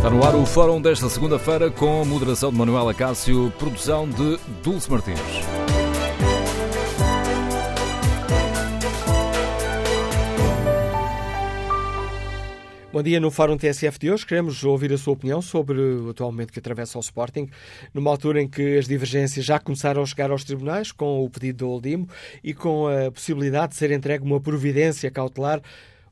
Está no ar o fórum desta segunda-feira com moderação de Manuel Acácio, produção de Dulce Martins. Bom dia, no Fórum TSF de hoje queremos ouvir a sua opinião sobre o atual momento que atravessa o Sporting, numa altura em que as divergências já começaram a chegar aos tribunais com o pedido do Oldimo e com a possibilidade de ser entregue uma providência cautelar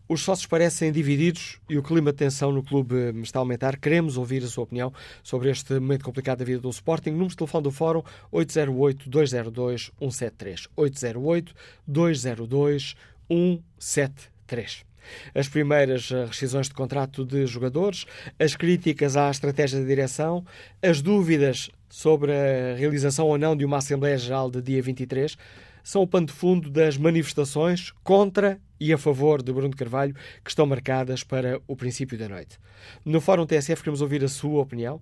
os sócios parecem divididos e o clima de tensão no clube está a aumentar. Queremos ouvir a sua opinião sobre este momento complicado da vida do Sporting. Número de telefone do Fórum 808-202-173. 808-202-173. As primeiras rescisões de contrato de jogadores, as críticas à estratégia da direção, as dúvidas sobre a realização ou não de uma Assembleia Geral de dia 23 são o pano de fundo das manifestações contra e a favor de Bruno Carvalho que estão marcadas para o princípio da noite. No Fórum TSF queremos ouvir a sua opinião.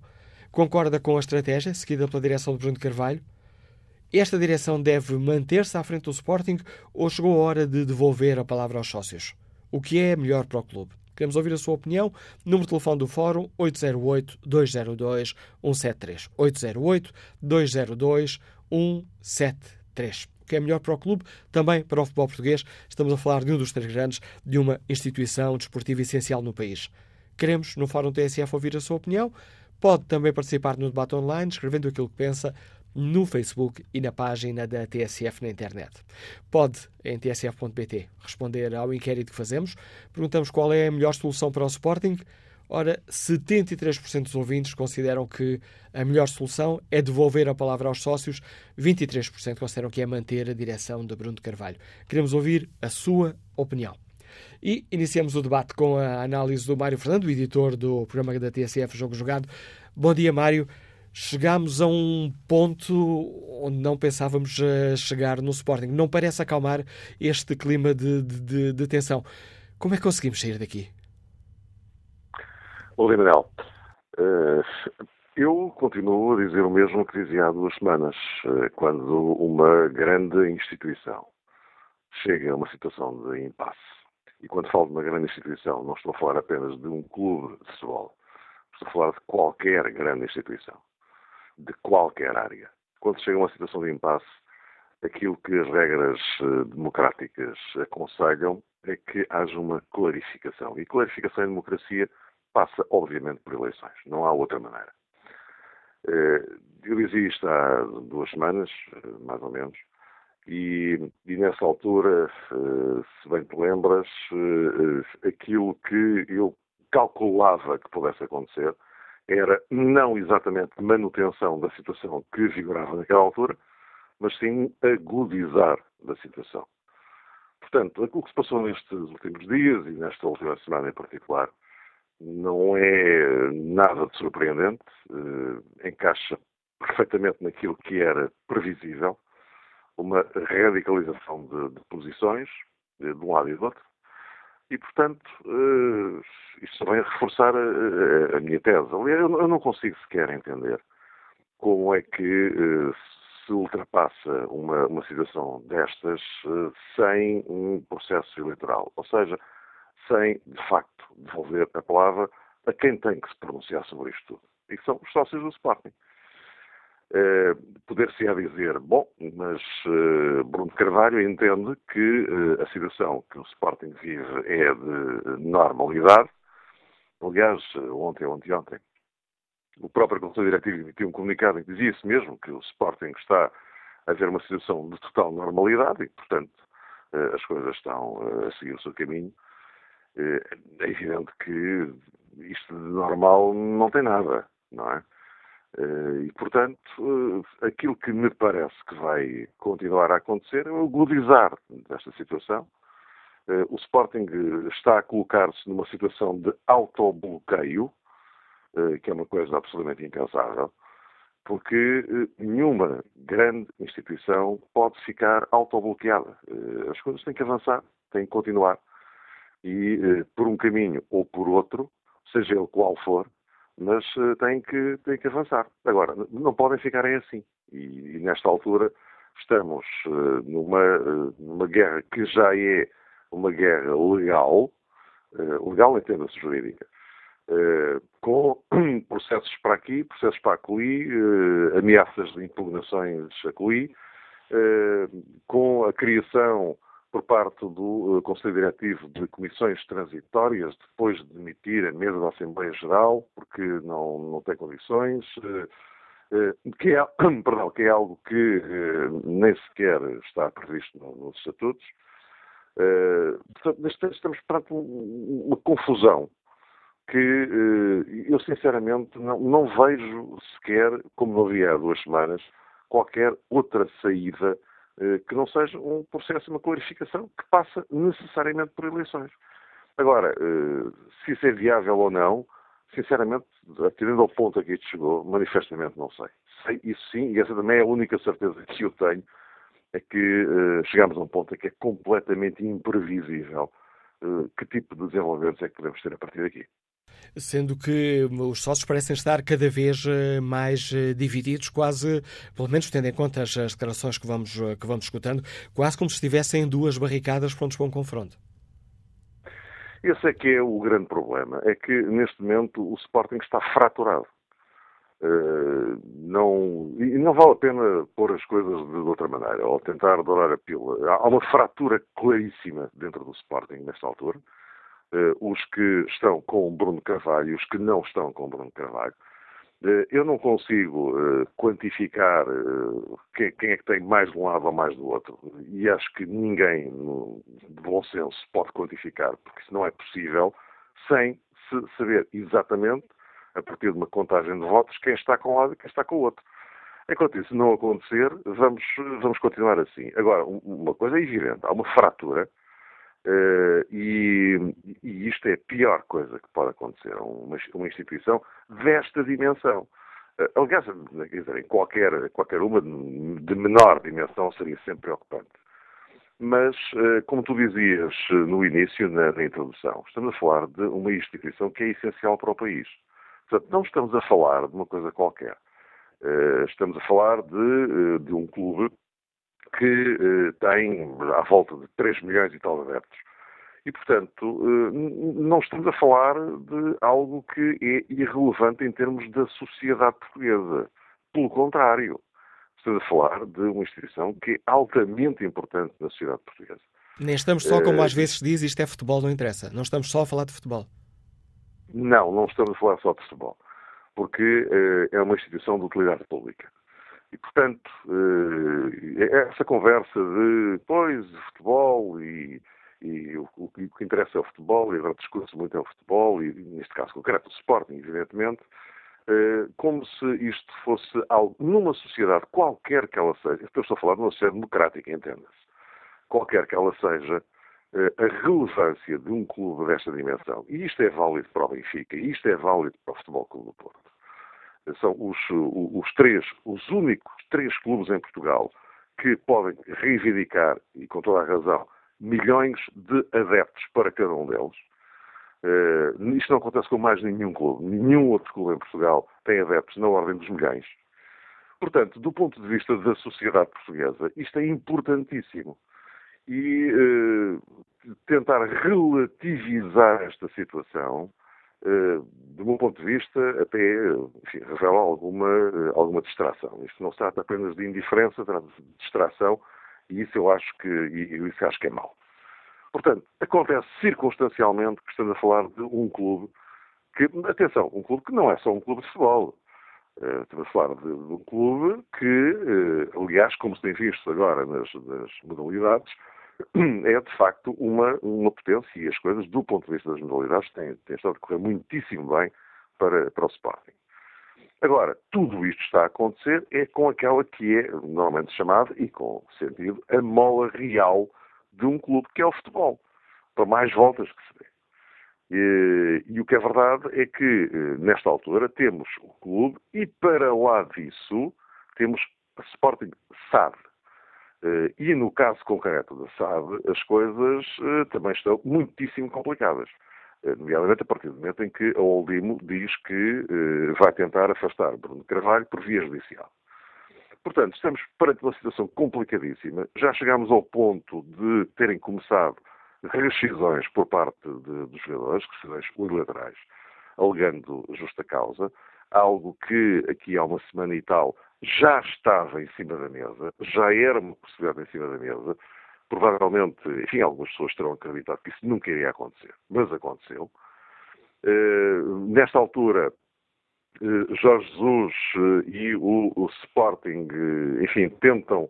Concorda com a estratégia seguida pela direção de Bruno Carvalho? Esta direção deve manter-se à frente do Sporting ou chegou a hora de devolver a palavra aos sócios? O que é melhor para o clube? Queremos ouvir a sua opinião. Número de telefone do Fórum 808-202-173. 808-202-173 que é melhor para o clube, também para o futebol português. Estamos a falar de um dos três grandes, de uma instituição desportiva essencial no país. Queremos, no Fórum TSF, ouvir a sua opinião. Pode também participar no debate online, escrevendo aquilo que pensa no Facebook e na página da TSF na internet. Pode, em tsf.pt, responder ao inquérito que fazemos. Perguntamos qual é a melhor solução para o Sporting. Ora, 73% dos ouvintes consideram que a melhor solução é devolver a palavra aos sócios, 23% consideram que é manter a direção de Bruno de Carvalho. Queremos ouvir a sua opinião. E iniciamos o debate com a análise do Mário Fernando, editor do programa da TSF Jogo Jogado. Bom dia, Mário. Chegámos a um ponto onde não pensávamos chegar no Sporting. Não parece acalmar este clima de, de, de tensão. Como é que conseguimos sair daqui? Dia, Manel. Eu continuo a dizer o mesmo que dizia há duas semanas, eh, quando uma grande instituição chega a uma situação de impasse. E quando falo de uma grande instituição, não estou a falar apenas de um clube de futebol. Estou a falar de qualquer grande instituição, de qualquer área. Quando chega a uma situação de impasse, aquilo que as regras eh, democráticas aconselham é que haja uma clarificação. E clarificação em democracia passa, obviamente, por eleições. Não há outra maneira. Eh, eu dizia isto há duas semanas, eh, mais ou menos, e, e nessa altura, eh, se bem te lembras, aquilo que eu calculava que pudesse acontecer era não exatamente manutenção da situação que vigorava naquela altura, mas sim agudizar da situação. Portanto, aquilo que se passou nestes últimos dias e nesta última semana em particular não é nada de surpreendente, eh, encaixa perfeitamente naquilo que era previsível, uma radicalização de, de posições, de, de, um lado e do outro, e, portanto, uh, isto vem a reforçar a, a, minha tese. Aliás, eu, não consigo sequer entender como é que se ultrapassa uma, uma situação destas sem um processo eleitoral. Ou seja, sem, de facto, devolver a palavra a quem tem que se pronunciar sobre isto tudo. E são os sócios do Sporting. Uh, Poder-se-á dizer, bom, mas uh, Bruno Carvalho entende que uh, a situação que o Sporting vive é de normalidade. Aliás, ontem, ontem, ontem, o próprio Conselho Diretivo emitiu um comunicado em que dizia isso mesmo, que o Sporting está a ver uma situação de total normalidade e, portanto, as coisas estão a seguir o seu caminho é evidente que isto de normal não tem nada, não é? Eh, e, portanto, eh, aquilo que me parece que vai continuar a acontecer é o agudizar desta situação. Eh, o Sporting está a colocar-se numa situação de autobloqueio, que é uma coisa absolutamente impensável, porque nenhuma grande instituição pode ficar autobloqueada. As coisas têm que avançar, têm que continuar e eh, por um caminho ou por outro, seja ele qual for, mas eh, têm que, têm que avançar. Agora, não podem ficarem assim. E, e nesta altura estamos eh, numa, numa guerra que já é uma guerra legal, legal em termos jurídica, uh, com processos para aqui, processos para acolhi, ameaças de impugnações acolhi, com a criação por parte do Conselho Diretivo de comissões transitórias, depois de demitir a mesa da Assembleia Geral, porque não, não tem condições, que é, perdão, que é algo que nem sequer está previsto nos estatutos. Portanto, estamos perante uma confusão que eh, eu sinceramente não, não, vejo sequer, como não havia há duas semanas, qualquer outra saída eh, que não seja um processo, uma clarificação que passa necessariamente por eleições. Agora, eh, se isso é viável ou não, sinceramente, atendendo ao ponto a que isto chegou, manifestamente não sei. Sei isso sim, e essa também é a única certeza que eu tenho, é que chegamos a um ponto em que é completamente imprevisível que tipo de desenvolvimentos é que podemos ter a partir daqui sendo que os sócios parecem estar cada vez eh, mais eh, divididos, quase, pelo menos tendo em conta as declarações que vamos, eh, que vamos escutando, quase como se estivessem em duas barricadas prontos para um confronto. Esse é que é o grande problema, é que neste momento o Sporting está fraturado. Uh, não, e não vale a pena pôr as coisas de, de outra maneira, ou tentar dourar a pílula. Há uma fratura claríssima dentro do Sporting nesta altura. Eh, os que estão com Bruno Carvalho e os que não estão com Bruno Carvalho. Eh, eu não consigo eh, quantificar quem é que tem mais de um lado ou mais do outro. E acho que ninguém, de bom senso, pode quantificar, porque isso não é possível, sem saber exatamente, a partir de uma contagem de votos, quem está com um lado e quem está com o outro. Enquanto isso não acontecer, vamos, vamos continuar assim. Agora, uma coisa é evidente, há uma fratura Uh, e, e, isto é a pior coisa que pode acontecer a uma, uma instituição desta dimensão. Uh, aliás, quer dizer, em qualquer, qualquer uma de menor dimensão seria sempre preocupante. Mas, uh, como tu dizias no início, na, na, introdução, estamos a falar de uma instituição que é essencial para o país. Portanto, não estamos a falar de uma coisa qualquer. estamos a falar de, de um clube que eh, tem à volta de 3 milhões e tal de adeptos. E, portanto, eh, não estamos a falar de algo que é irrelevante em termos da sociedade portuguesa. Pelo contrário, estamos a falar de uma instituição que é altamente importante na sociedade portuguesa. Nem estamos só, como às vezes se diz, isto é futebol, não interessa. Não estamos só a falar de futebol. Não, não estamos a falar só de futebol. Porque é uma instituição de utilidade pública. E, portanto, eh, essa conversa de, pois, futebol e, e o, o, que interessa é o futebol, e agora discute muito é o futebol, e neste caso concreto o Sporting, evidentemente, eh, como se isto fosse algo, numa sociedade qualquer que ela seja, estou a falar de uma sociedade democrática, entenda-se, qualquer que ela seja, eh, a relevância de um clube desta dimensão, e isto é válido para o Benfica, e isto é válido para o Futebol Clube do Porto, são os, os três, os únicos três clubes em Portugal que podem reivindicar, e com toda a razão, milhões de adeptos para cada um deles. Uh, isto não acontece com mais nenhum clube. Nenhum outro clube em Portugal tem adeptos na ordem dos milhões. Portanto, do ponto de vista da sociedade portuguesa, isto é importantíssimo. E uh, tentar relativizar esta situação eh, do meu ponto de vista, até enfim, revela alguma, eh, alguma distração. Isto não se trata apenas de indiferença, trata-se de distração, e isso eu acho que, isso acho que é mau. Portanto, acontece circunstancialmente que estamos a falar de um clube que, atenção, um clube que não é só um clube de futebol. Uh, estamos a falar de, de, um clube que, uh, aliás, como se tem visto agora nas, nas modalidades, é de facto uma, uma potência e as coisas, do ponto de vista das modalidades, têm, têm estado a correr muitíssimo bem para, para o Sporting. Agora, tudo isto está a acontecer é com aquela que é normalmente chamada, e com sentido, a mola real de um clube que é o futebol. Para mais voltas que se dê. E, e, o que é verdade é que, eh, nesta altura, temos o clube e, para lá disso, temos a Sporting SAD, e no caso concreto da SAD, as coisas eh, também estão muitíssimo complicadas. Eh, nomeadamente a partir do momento em que a Oldimo diz que vai tentar afastar Bruno Carvalho por via judicial. Portanto, estamos perante uma situação complicadíssima. Já chegámos ao ponto de terem começado rescisões por parte de, dos jogadores, rescisões unilaterais. alegando justa causa, algo que aqui há uma semana e tal já estava em cima da mesa, já era uma possibilidade em cima da mesa. Provavelmente, enfim, algumas pessoas terão acreditado que isso nunca iria acontecer, mas aconteceu. Uh, nesta altura, uh, Jorge Jesus uh, e o, o Sporting, enfim, tentam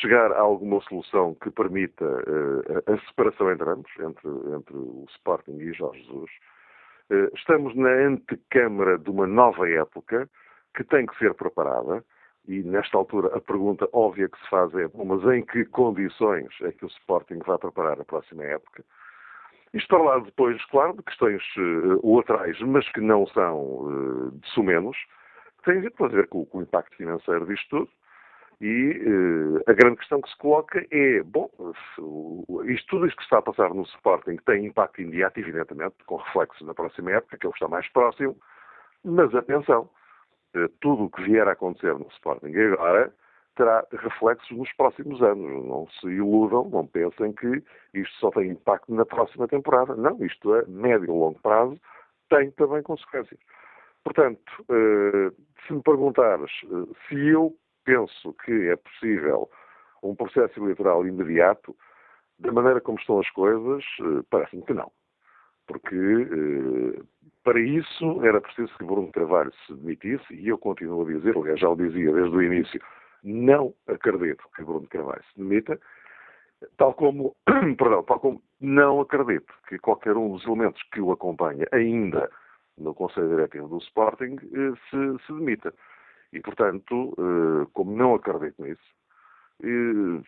chegar a alguma solução que permita a separação entre ambos, entre, entre o Sporting e Jorge Jesus. estamos na antecâmara de uma nova época que tem que ser preparada e nesta altura a pergunta óbvia que se faz é, mas em que condições é que o Sporting vai preparar a próxima época? Isto para lá depois, claro, de questões uh, laterais, mas que não são uh, de sumenos, tem a ver com, com, o impacto financeiro disto tudo. E uh, a grande questão que se coloca é, bom, isto, tudo isto que está a passar no Sporting tem impacto imediato, evidentemente, com reflexo na próxima época, que é o que está mais próximo, mas atenção, eh, tudo o que vier a acontecer no Sporting agora terá reflexos nos próximos anos. Não se iludam, não pensem que isto só tem impacto na próxima temporada. Não, isto é médio e longo prazo, tem também consequências. Portanto, eh, se me perguntares eh, se eu penso que é possível um processo eleitoral imediato, da maneira como estão as coisas, parece-me que não. Porque para isso era preciso que Bruno Carvalho se demitisse, e eu continuo a dizer, aliás já o dizia desde o início, não acredito que Bruno Carvalho se demita, tal como, perdão, tal como não acredito que qualquer um dos elementos que o acompanha ainda no Conselho Diretivo do Sporting eh, se, se demita. E, portanto, eh, como não acredito nisso, eh,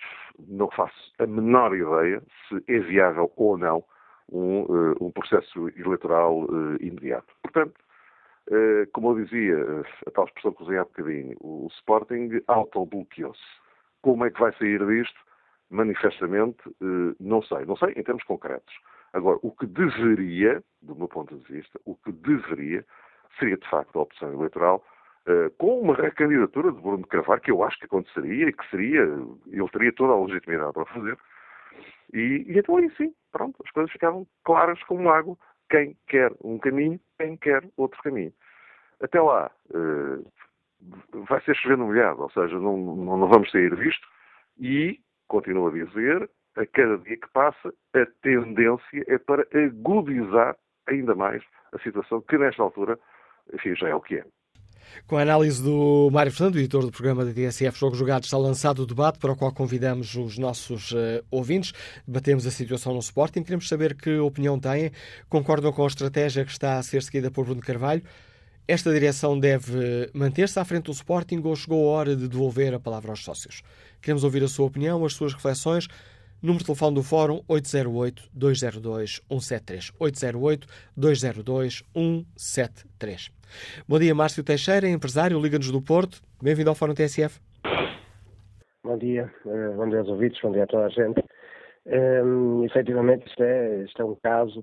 não faço a menor ideia se é viável ou não um, uh, um processo eleitoral uh, imediato. Portanto, uh, como eu dizia, a tal expressão que usei há bocadinho, o, Sporting autobloqueou-se. Como é que vai sair disto? Manifestamente, não sei. Não sei em termos concretos. Agora, o que deveria, do meu ponto de vista, o que deveria seria de facto a opção eleitoral com uma recandidatura de Bruno Carvalho, que eu acho que aconteceria e que seria, ele teria toda a legitimidade para fazer, e, e então aí sim, pronto, as coisas ficavam claras como água. Quem quer um caminho, quem quer outro caminho. Até lá, uh, vai ser chovendo molhado, ou seja, não, não, vamos sair disto. E, continuo a dizer, a cada dia que passa, a tendência é para agudizar ainda mais a situação que, nesta altura, enfim, já é o que é. Com a análise do Mário Fernando, editor do programa da TSF Jogos Jogados, está lançado o debate para o qual convidamos os nossos uh, ouvintes. Debatemos a situação no Sporting. Queremos saber que opinião têm. Concordam com a estratégia que está a ser seguida por Bruno Carvalho? Esta direção deve manter-se à frente do Sporting ou chegou a hora de devolver a palavra aos sócios? Queremos ouvir a sua opinião, as suas reflexões. Número de telefone do Fórum 808-202-173. 808-202-173. Bom dia, Márcio Teixeira, empresário, Liga-nos do Porto. Bem-vindo ao Fórum TSF. Bom dia, eh, bom dia aos ouvintes, bom dia a toda a gente. Um, ehm, efetivamente, isto é, isto é um caso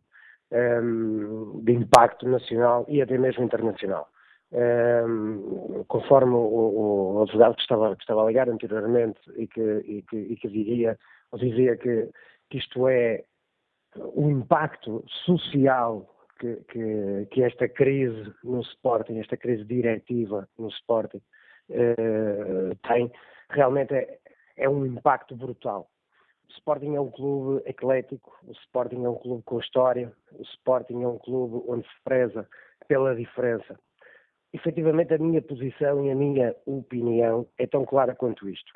um, ehm, de impacto nacional e até mesmo internacional. Um, ehm, conforme o, o, advogado que estava, que estava a ligar anteriormente e que, e que, e que dizia, dizia que, que isto é o impacto social que, que, que, esta crise no Sporting, esta crise diretiva no Sporting uh, tem, realmente é, é, um impacto brutal. O Sporting é um clube eclético, o Sporting é um clube com história, o Sporting é um clube onde se preza pela diferença. Efetivamente, a minha posição e a minha opinião é tão clara quanto isto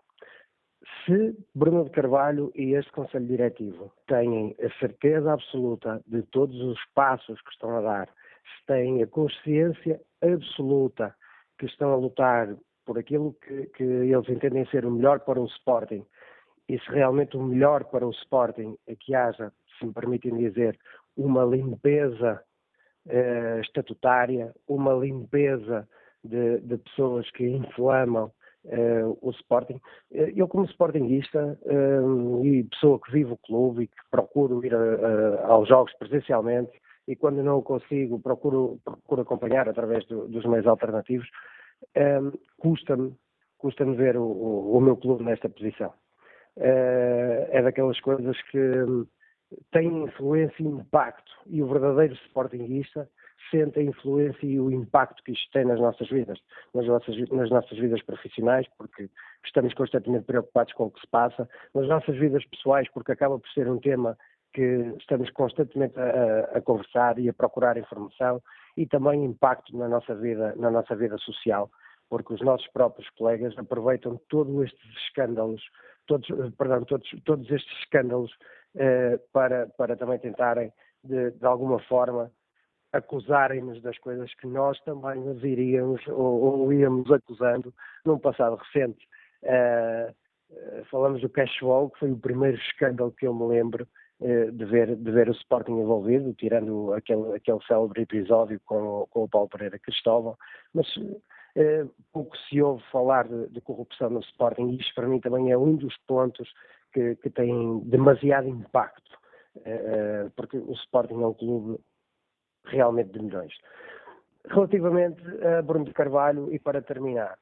se Bruno de Carvalho e este Conselho Diretivo têm a certeza absoluta de todos os passos que estão a dar, se têm a consciência absoluta que estão a lutar por aquilo que, que eles entendem ser o melhor para o Sporting, e se realmente o melhor para o Sporting é que haja, se me permitem dizer, uma limpeza eh, estatutária, uma limpeza de, de pessoas que inflamam uh, o Sporting. Uh, eu, como Sportingista uh, e pessoa que vive o clube e que procuro ir a, a, aos jogos presencialmente, e quando não o consigo, procuro, procuro acompanhar através do, dos meios alternativos, custa-me custa-me ver o, o, o, meu clube nesta posição. é daquelas coisas que tem influência e impacto. E o verdadeiro sportinguista sente a influência e o impacto que isto tem nas nossas vidas, nas nossas, nas nossas vidas profissionais, porque estamos constantemente preocupados com o que se passa, nas nossas vidas pessoais, porque acaba por ser um tema que estamos constantemente a, a, conversar e a procurar informação e também impacto na nossa vida, na nossa vida social, porque os nossos próprios colegas aproveitam todos estes escândalos, todos, perdão, todos, todos estes escândalos eh, para, para também tentarem de, de alguma forma acusarem-nos das coisas que nós também nos iríamos ou, ou íamos acusando num passado recente. Uh, falamos do Cashwall, que foi o primeiro escândalo que eu me lembro uh, de, ver, de ver o Sporting envolvido, tirando aquele, aquele célebre episódio com, com o Paulo Pereira Cristóvão, mas uh, pouco se ouve falar de, de, corrupção no Sporting e isto para mim também é um dos pontos que, que tem demasiado impacto, porque o Sporting é um clube realmente de milhões. Relativamente a Bruno de Carvalho, e para terminar,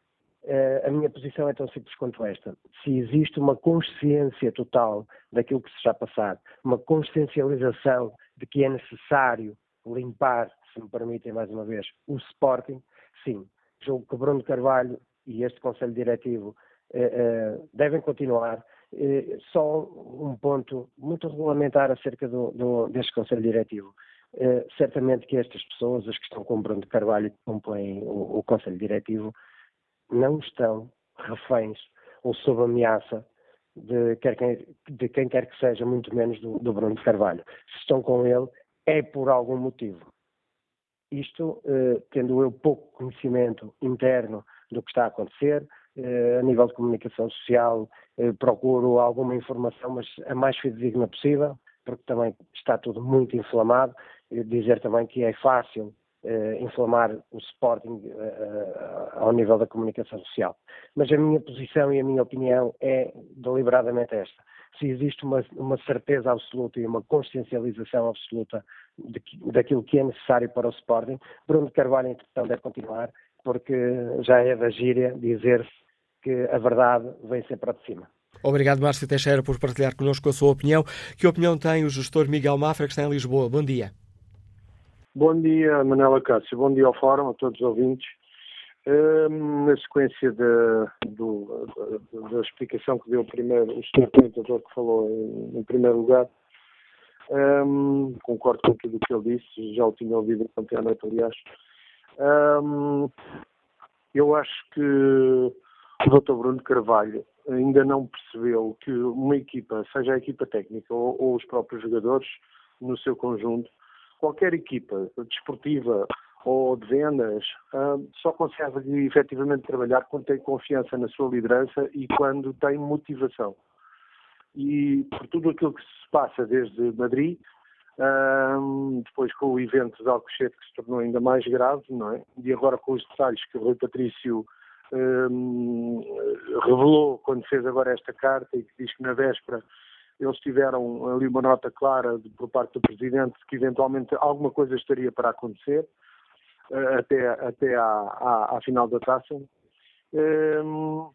eh, a minha posição é tão simples quanto esta. Se existe uma consciência total daquilo que se está a passar, uma consciencialização de que é necessário limpar, se me permitem mais uma vez, o Sporting, sim, julgo que Bruno Carvalho e este Conselho Diretivo eh, eh, devem continuar. só um ponto muito regulamentar acerca do, do, deste Conselho Diretivo. Uh, certamente que estas pessoas, as que estão com Bruno de Carvalho e que compõem o, o Conselho Diretivo, não estão reféns ou sob ameaça de, quer quem, de quem quer que seja, muito menos do, do, Bruno de Carvalho. Se estão com ele, é por algum motivo. Isto, uh, tendo eu pouco conhecimento interno do que está a acontecer, uh, a nível de comunicação social, procuro alguma informação, mas a mais fidedigna possível, porque também está tudo muito inflamado dizer também que é fácil uh, inflamar o Sporting uh, ao nível da comunicação social. Mas a minha posição e a minha opinião é deliberadamente esta. Se existe uma, uma certeza absoluta e uma consciencialização absoluta de, daquilo que é necessário para o Sporting, Bruno Carvalho, então, deve continuar, porque já é da gíria dizer-se que a verdade vem sempre de cima. Obrigado, Márcio Teixeira, por partilhar connosco a sua opinião. Que opinião tem o gestor Miguel Mafra, que está em Lisboa? Bom dia. Bom dia, Manela Cássio. Bom dia ao Fórum, a todos os ouvintes. Um, na sequência da, do, da, da, explicação que deu o primeiro, o senhor comentador que falou em, em primeiro lugar, um, concordo com tudo o que ele disse, já o tinha ouvido ontem à noite, aliás. Um, eu acho que o Dr. Bruno Carvalho ainda não percebeu que uma equipa, seja a equipa técnica ou, ou os próprios jogadores, no seu conjunto, qualquer equipa desportiva ou de vendas uh, só consegue efetivamente trabalhar quando tem confiança na sua liderança e quando tem motivação. E por tudo aquilo que se passa desde Madrid, uh, depois com o evento de Alcochete que se tornou ainda mais grave, não é? E agora com os detalhes que o Rui Patrício revelou quando fez agora esta carta e que diz que na véspera eles tiveram ali uma nota clara de, por parte do Presidente que eventualmente alguma coisa estaria para acontecer uh, até, até à, à, à, final da taça. Um,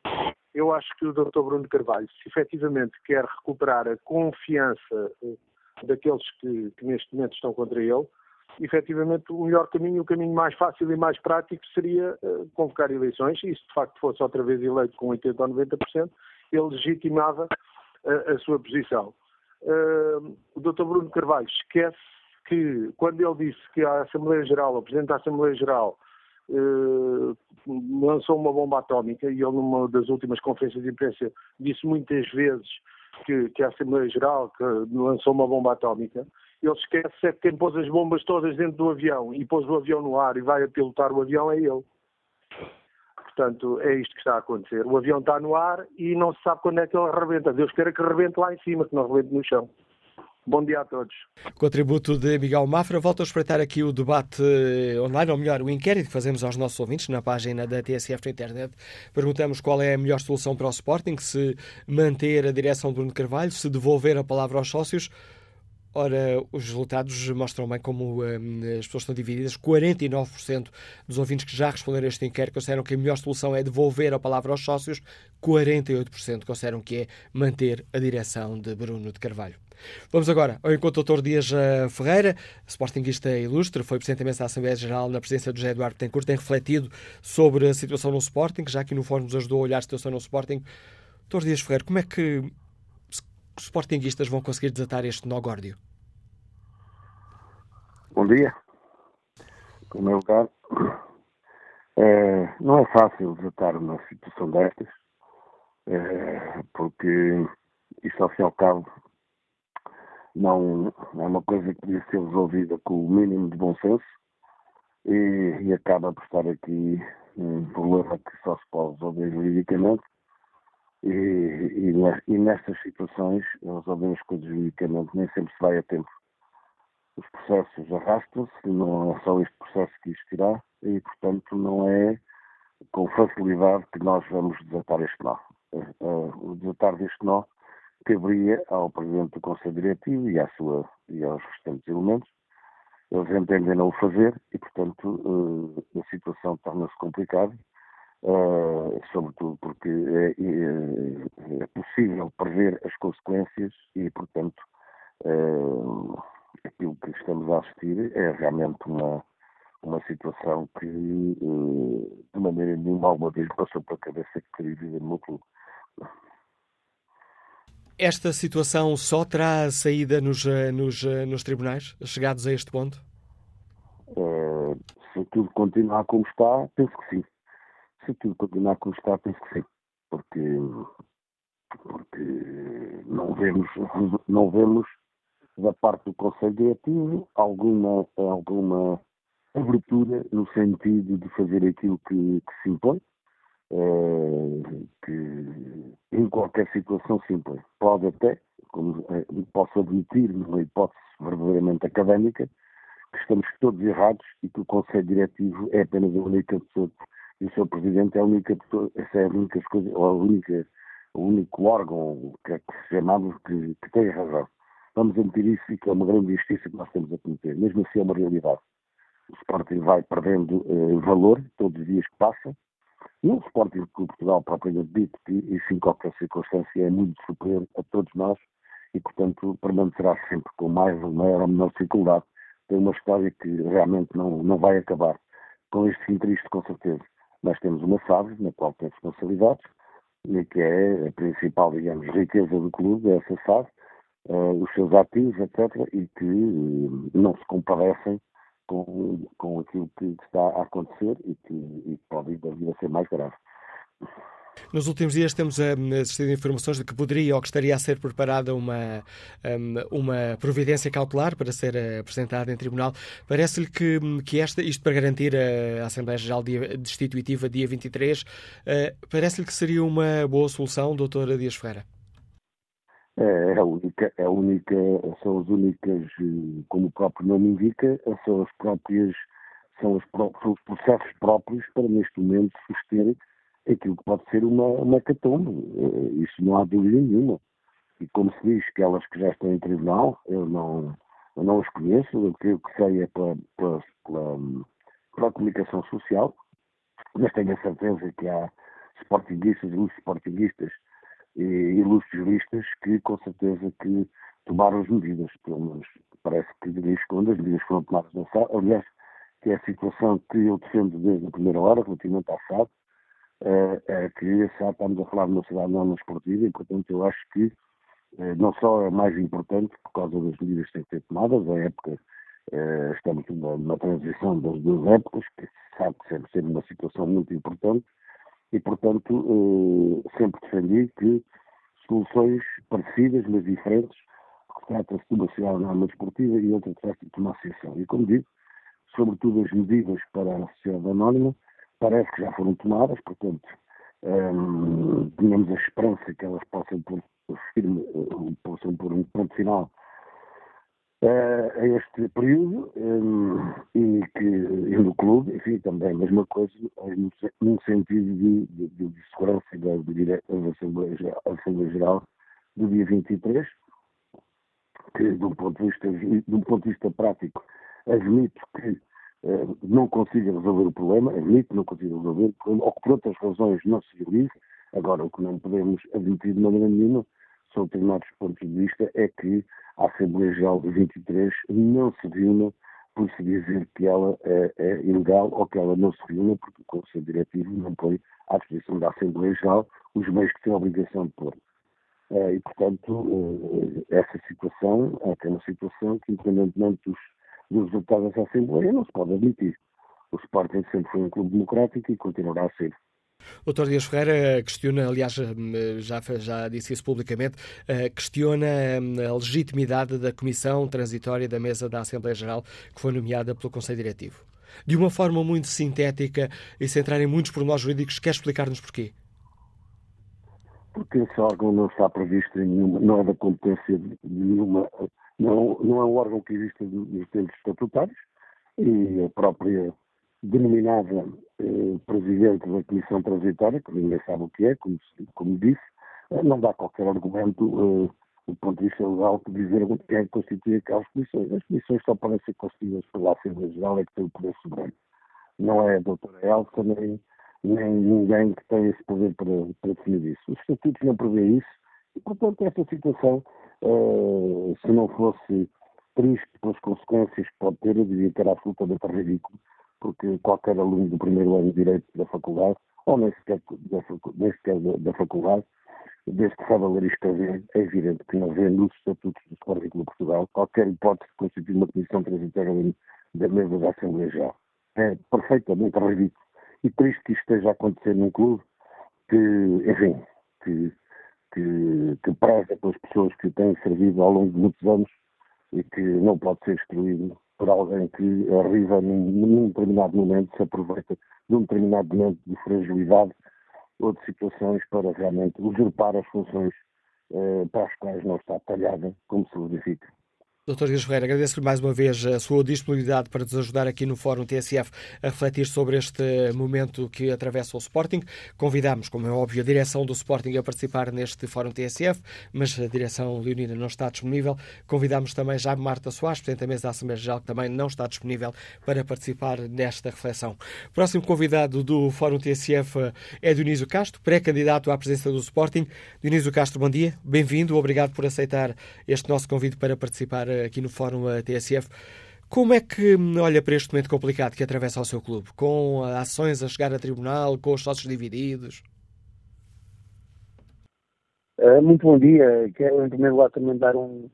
eu acho que o Dr. Bruno Carvalho, se efetivamente quer recuperar a confiança uh, daqueles que, que, neste momento estão contra ele, efetivamente o melhor caminho, o caminho mais fácil e mais prático seria uh, convocar eleições, e se de facto fosse outra vez eleito com 80% ou 90%, ele legitimava a, sua posição. O Dr. Bruno Carvalho esquece que, quando ele disse que a Assembleia Geral, o Presidente da Assembleia Geral, uh, lançou uma bomba atómica, e ele, numa das últimas conferências de imprensa, disse muitas vezes que, que a Assembleia Geral que lançou uma bomba atómica, ele esquece é que quem pôs as bombas todas dentro do avião e pôs o avião no ar e vai a pilotar o avião é ele. Portanto, é isto que está a acontecer. O avião está no ar e não se sabe quando é que ele arrebenta. Deus queira que arrebente lá em cima, que não arrebente no chão. Bom dia a todos. Contributo de Miguel Mafra. Volto a espreitar aqui o debate eh, online, ou melhor, o inquérito que fazemos aos nossos ouvintes na página da TSF na internet. Perguntamos qual é a melhor solução para o Sporting, se manter a direção de Bruno Carvalho, se devolver a palavra aos sócios Ora, os resultados mostram bem como hum, as pessoas estão divididas. 49% dos ouvintes que já responderam a este inquérito consideram que a melhor solução é devolver a palavra aos sócios. 48% consideram que é manter a direção de Bruno de Carvalho. Vamos agora ao encontro do Dr. Dias eh, Ferreira, sportinguista ilustre, foi Presidente da da Assembleia Geral na presença do José Eduardo Tencourt, tem refletido sobre a situação no Sporting, já aqui no Fórum nos ajudou a olhar a situação no Sporting. Dr. Dias Ferreira, como é que os sportinguistas vão conseguir desatar este nó górdio? Bom dia. Como é o caso, é, não é fácil desatar uma situação destas, é, porque isto ao fim e ao cabo não é uma coisa que podia ser resolvida com o mínimo de bom senso e, e acaba por estar aqui um problema que só se pode resolver juridicamente e, e, e nestas situações as coisas juridicamente nem sempre se vai a tempo. Os processos arrastam-se, não é só este processo que existirá e, portanto, não é com facilidade que nós vamos desatar este nó. Eh, eh, o desatar deste nó caberia ao Presidente do Conselho Diretivo e, à sua, e aos restantes elementos. Eles entendem não o fazer e, portanto, eh, a situação torna-se complicada, eh, sobretudo porque é, é, é, possível prever as consequências e, portanto, eh, aquilo que estamos a assistir é realmente uma, uma situação que, de maneira nenhuma, alguma vez passou pela cabeça que queria viver no meu clube. Esta situação só terá saída nos, nos, nos tribunais, chegados a este ponto? Se tudo continuar como está, penso que sim. Se tudo continuar como está, penso que sim. Porque, porque não, vemos, não vemos da parte do Conselho Diretivo alguma, alguma abertura no sentido de fazer aquilo que, que se impõe eh, que em qualquer situação se impõe. Pode até, como eh, posso admitir, numa hipótese verdadeiramente académica, que estamos todos errados e que o Conselho Diretivo é apenas a única pessoa e o seu Presidente é a única pessoa, essa é a única coisa, ou a única, o único órgão que que chamamos que, que tem razão. Vamos admitir isso e que é uma grande injustiça que nós temos a cometer. Mesmo assim é uma realidade. O Sporting vai perdendo eh, valor todos os dias que passam e o Sporting Clube Portugal, propriamente dito, que isso em qualquer circunstância é muito superior a todos nós e, portanto, permanecerá sempre com mais ou maior ou menor dificuldade. Tem uma história que realmente não, não vai acabar com este fim triste, com certeza. Nós temos uma SAD, na qual tem responsabilidades, e que é a principal, digamos, riqueza do clube, é essa SAD, uh, os seus ativos, etc., e que uh, não se compadecem com, com aquilo que está a acontecer e que e pode vir a ser mais grave. Nos últimos dias temos assistido informações de que poderia ou que estaria a ser preparada uma, uma providência cautelar para ser apresentada em tribunal. Parece-lhe que, que esta, isto para garantir a Assembleia Geral Destituitiva dia 23, eh, parece-lhe que seria uma boa solução, doutora Dias Ferreira? É, é a única, é a única, são as únicas, como o próprio nome indica, são as próprias, são os, são os processos próprios para neste momento suster aquilo que pode ser uma, uma catombe. É, isso não há dúvida nenhuma. E como se diz que elas que já estão em tribunal, eu não, eu não os conheço, o que eu sei é pela, pela, pela, pela comunicação social, mas tenho a certeza que há sportinguistas e sportinguistas ilustres juristas que, com certeza, que tomaram as medidas, pelo menos parece que diz quando as medidas foram tomadas na SAD, aliás, que é a situação que eu defendo desde a primeira hora, relativamente à SAD, que a SAD, estamos a falar de uma cidade não esportiva e, portanto, eu acho que é, não só é mais importante por causa das medidas que têm que ser tomadas, a época, é, estamos numa transição das duas épocas, que sabe que sempre ser uma situação muito importante, e, portanto, sempre defendi que soluções parecidas, mas diferentes, trata-se de uma sociedade norma desportiva e outra trata-se de uma associação. E, como digo, sobretudo as medidas para a sociedade anónima, parece que já foram tomadas, portanto, um, ehm, tínhamos a esperança que elas possam pôr, firme, eh, possam pôr um ponto final a este período um, e que e no clube, enfim, também a mesma coisa, num sentido de, de, de segurança da, da Assembleia, Assembleia Geral do dia 23, que, de um ponto de vista, de um ponto de vista prático, admito que eh, não consiga resolver o problema, admito que não consiga resolver o problema, ou que por outras razões não se realize. Agora, o que não podemos admitir de maneira nenhuma, são determinados pontos de vista, é que a Assembleia Geral de 23 não se reúna por se dizer que ela é, é, ilegal ou que ela não se reúna porque o Conselho Diretivo não põe à disposição da Assembleia Geral os meios que tem a obrigação de pôr. Eh, e, portanto, eh, essa situação é uma situação que, independentemente dos, dos resultados dessa Assembleia, não se pode admitir. O Sporting sempre foi um clube democrático e continuará a ser. Doutor Dias Ferreira questiona, aliás, já, já disse isso publicamente, eh, questiona a legitimidade da Comissão Transitória da Mesa da Assembleia Geral que foi nomeada pelo Conselho Diretivo. De uma forma muito sintética e sem entrar em muitos pormenores jurídicos, quer explicar-nos porquê? porque esse órgão não está previsto em nenhuma, não é da competência de nenhuma, não, não é um órgão que existe nos tempos estatutários e a própria denominada eh, Presidente da Comissão Transitória, que ninguém sabe o que é, como, como disse, eh, não dá qualquer argumento eh, do ponto de vista legal que dizer quem que constitui aquelas comissões. As comissões só podem ser constituídas pela Assembleia Geral, é que tem o poder soberano. Não é a doutora Elsa, nem nem ninguém que tenha esse poder para, para definir isso. Os estatutos não prevê isso e, portanto, esta situação, uh, se não fosse triste pelas consequências que pode ter, eu diria que era absolutamente ridículo, porque qualquer aluno do primeiro ano de Direito da faculdade, ou nem sequer da, nem sequer da, da faculdade, desde que sabe ler e escrever, é evidente que não vê nos estatutos do Clube Portugal qualquer hipótese de constituir uma comissão transitória da mesa da Assembleia Geral. É perfeitamente ridículo e triste que isto esteja a acontecer num clube que, enfim, que, que, que preza pelas pessoas que têm servido ao longo de muitos anos e que não pode ser excluído por alguém que arriva num, num determinado momento, se aproveita de um determinado momento de fragilidade ou de situações para realmente usurpar as funções eh, para as quais não está talhada, como se verifica. Dr. Dias Ferreira, agradeço-lhe mais uma vez a sua disponibilidade para nos ajudar aqui no Fórum TSF a refletir sobre este momento que atravessa o Sporting. Convidamos, como é óbvio, a direção do Sporting a participar neste Fórum TSF, mas a direção leonina não está disponível. Convidamos também já Marta Soares, Presidente da Mesa da Assembleia Geral, que também não está disponível para participar nesta reflexão. Próximo convidado do Fórum TSF é Dionísio Castro, pré-candidato à presença do Sporting. Dionísio Castro, bom dia, bem-vindo, obrigado por aceitar este nosso convite para participar aqui no Fórum TSF. Como é que olha para este momento complicado que atravessa o seu clube? Com ações a chegar a tribunal, com os sócios divididos? Uh, muito bom dia. Quero, em primeiro lugar, também dar um,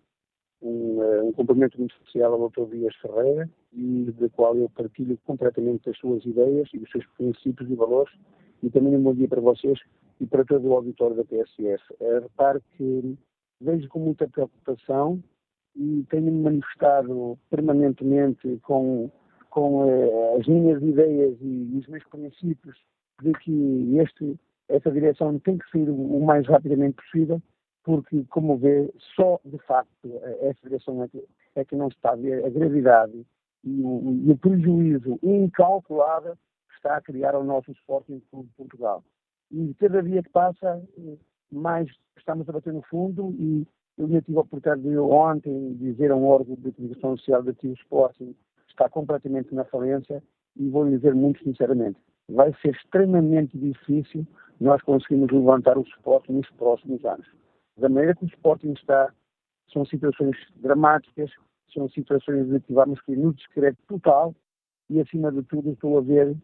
um, uh, um cumprimento muito especial ao Dr. Dias Ferreira, e da qual eu partilho completamente as suas ideias e os seus princípios e valores. E também um bom dia para vocês e para todo o auditório da PSF. Uh, repare que vejo com muita preocupação e tenho-me manifestado permanentemente com, com uh, as minhas ideias e, os meus princípios de que este, esta direção tem que sair o mais rapidamente possível, porque, como vê, só de facto esta direção é que, é que não está a ver a gravidade e o, e o prejuízo incalculável que está a criar ao nosso esporte em Portugal. E cada dia que passa, mais estamos a bater no fundo e eu já tive a oportunidade de ontem dizer a um órgão de comunicação social da Tio Sporting está completamente na falência e vou dizer muito sinceramente, vai ser extremamente difícil nós conseguirmos levantar o Sporting nos próximos anos. Da maneira que o Sporting está, são situações dramáticas, são situações de que vamos cair no descrédito total e, acima de tudo, estou a ver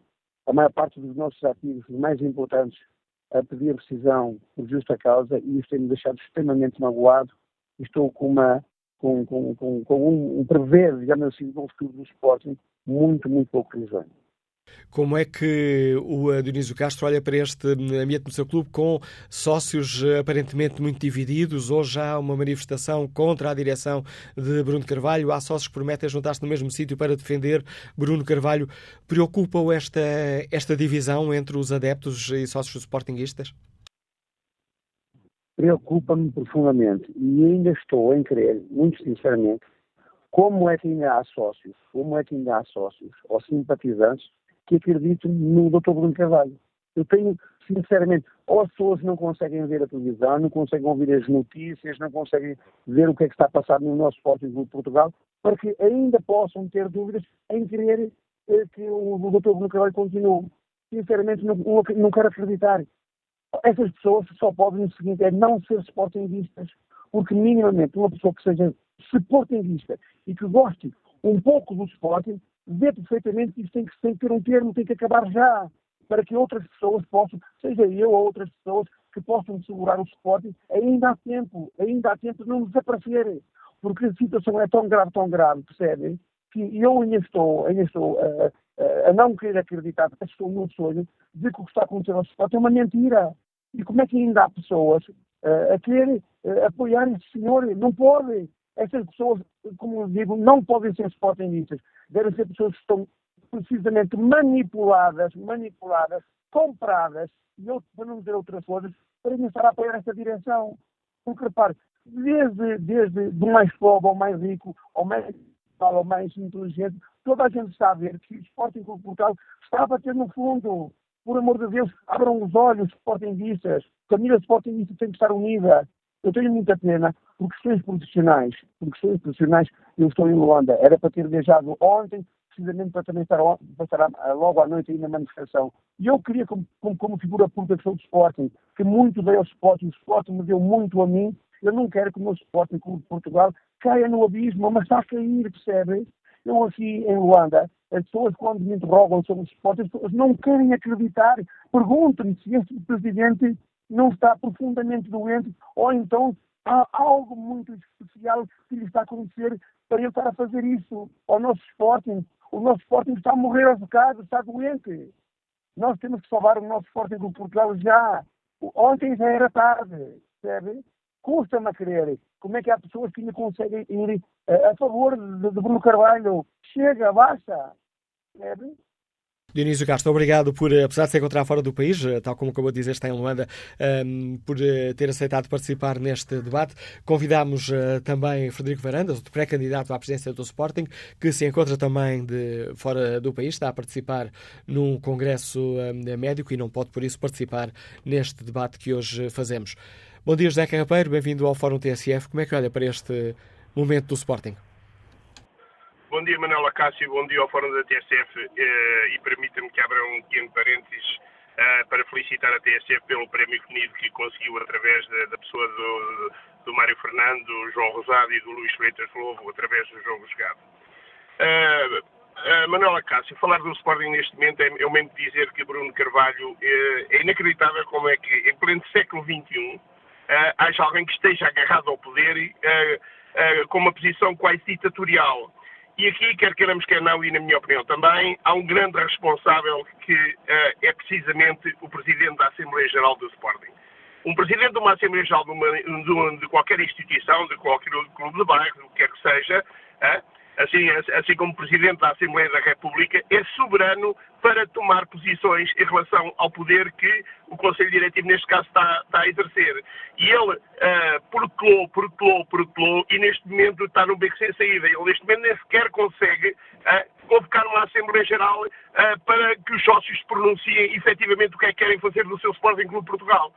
a maior parte dos nossos ativos, os mais importantes, a pedir rescisão por justa causa e isso tem-me deixado extremamente magoado estou com uma com, com, com, com um, um prever, digamos assim, um futuro do Sporting muito, muito pouco risonho. Como é que o Dionísio Castro olha para este ambiente no seu clube com sócios aparentemente muito divididos? Hoje há uma manifestação contra a direção de Bruno Carvalho. Há sócios que prometem juntar-se no mesmo sítio para defender Bruno Carvalho. Preocupa-o esta, esta divisão entre os adeptos e sócios sportinguistas? Preocupa-me profundamente e ainda estou em crer, muito sinceramente, como é que ainda há sócios, como é que ainda há sócios ou simpatizantes que acreditam no Dr. Bruno Carvalho. Eu tenho, sinceramente, ou as pessoas não conseguem ver a televisão, não conseguem ouvir as notícias, não conseguem ver o que é que está a passar no nosso Clube de Portugal, para que ainda possam ter dúvidas em querer eh, que o, Dr. Bruno Carvalho continue. Sinceramente, não, não quero acreditar. Essas pessoas só podem, no seguinte, é não ser sportinguistas, porque minimamente uma pessoa que seja sportinguista e que goste um pouco do Sporting, vê perfeitamente que isso tem que, tem que ter um termo, tem que acabar já para que outras pessoas possam, seja eu ou outras pessoas, que possam segurar o Sporting, ainda há tempo, ainda há tempo de não desaparecerem. Porque a situação é tão grave, tão grave, percebem? Que eu ainda estou, ainda estou uh, a não querer acreditar, porque estou no sonho, de que o que está acontecendo ao Sporting é uma mentira. E como é que ainda há pessoas uh, a querer apoiar esse senhor? Não podem. Essas pessoas, como eu digo, não podem ser sportingistas. Devem ser pessoas que estão precisamente manipuladas, manipuladas, compradas, e eu, para não dizer outras coisas, para começar a apoiar essa direção. Porque, repare, desde, desde do mais pobre ao mais rico, ao mais ao mais inteligente, toda a gente está a ver que o Sporting Clube Portugal está a bater no fundo. Por amor de Deus, abram os olhos, Sportingistas. A família Sportingista tem que estar unida. Eu tenho muita pena, por questões profissionais, por questões profissionais, eu estou em Luanda. Era para ter viajado ontem, precisamente para também estar, estar logo à noite aí na manifestação. E eu queria, como, como, como figura pública que sou do Sporting, que muito dei ao Sporting, o Sporting me deu muito a mim, eu não quero que o meu Sporting Clube de Portugal caia no abismo, mas está a cair, percebe? Eu aqui em Luanda, as pessoas quando me interrogam sobre o Sporting, as pessoas não querem acreditar. Perguntam-me se este presidente não está profundamente doente ou então há algo muito especial que lhe está a acontecer para ele estar a fazer isso ao nosso Sporting. O nosso Sporting está a morrer aos bocados, está doente. Nós temos que salvar o nosso Sporting do Portugal já. Ontem já era tarde, percebe? Custa-me a crer. Como é que há pessoas que ainda conseguem ir a, favor de, de Bruno Carvalho? Chega, basta. Percebe? Dionísio Castro, obrigado por, eh, apesar de se encontrar fora do país, eh, tal como acabou de dizer, está em Luanda, um, ehm, por uh, ter aceitado participar neste debate. Convidámos uh, também Frederico Varandas, outro pré-candidato à presidência do Sporting, que se encontra também de, fora do país, está a participar num congresso um, médico e não pode, por isso, participar neste debate que hoje fazemos. Bom dia, José Carrapeiro, bem-vindo ao Fórum TSF. Como é que olha para este momento do Sporting? Bom dia, Manuela Cássio, bom dia ao Fórum da TSF eh, e permita-me que abra um pequeno parênteses eh, para felicitar a TSF pelo prémio FNID que conseguiu através da, pessoa do, do Mário Fernando, do João Rosado e do Luís Freitas Lobo, através do jogo jogado. Uh, Manuela Cássio, falar do Sporting neste momento é, o mesmo dizer que Bruno Carvalho é, inacreditável como é que, em pleno século XXI, haja alguém que esteja agarrado ao poder uh, com uma posição quase ditatorial. E aqui, quer queiramos, quer não, e na minha opinião também, há um grande responsável que uh, é precisamente o Presidente da Assembleia Geral do Sporting. Um Presidente de uma Assembleia Geral de, uma, de, de qualquer instituição, de qualquer clube de bairro, o que quer que seja, uh, assim, assim como Presidente da Assembleia da República, é soberano para tomar posições em relação ao poder que o Conselho Diretivo, neste caso, está, está a exercer. E ele uh, protelou, protelou, protelou e neste momento está num beco sem saída. Ele neste momento nem sequer consegue uh, convocar uma Assembleia Geral uh, para que os sócios pronunciem efetivamente o que é que querem fazer do seu Sporting Clube Portugal.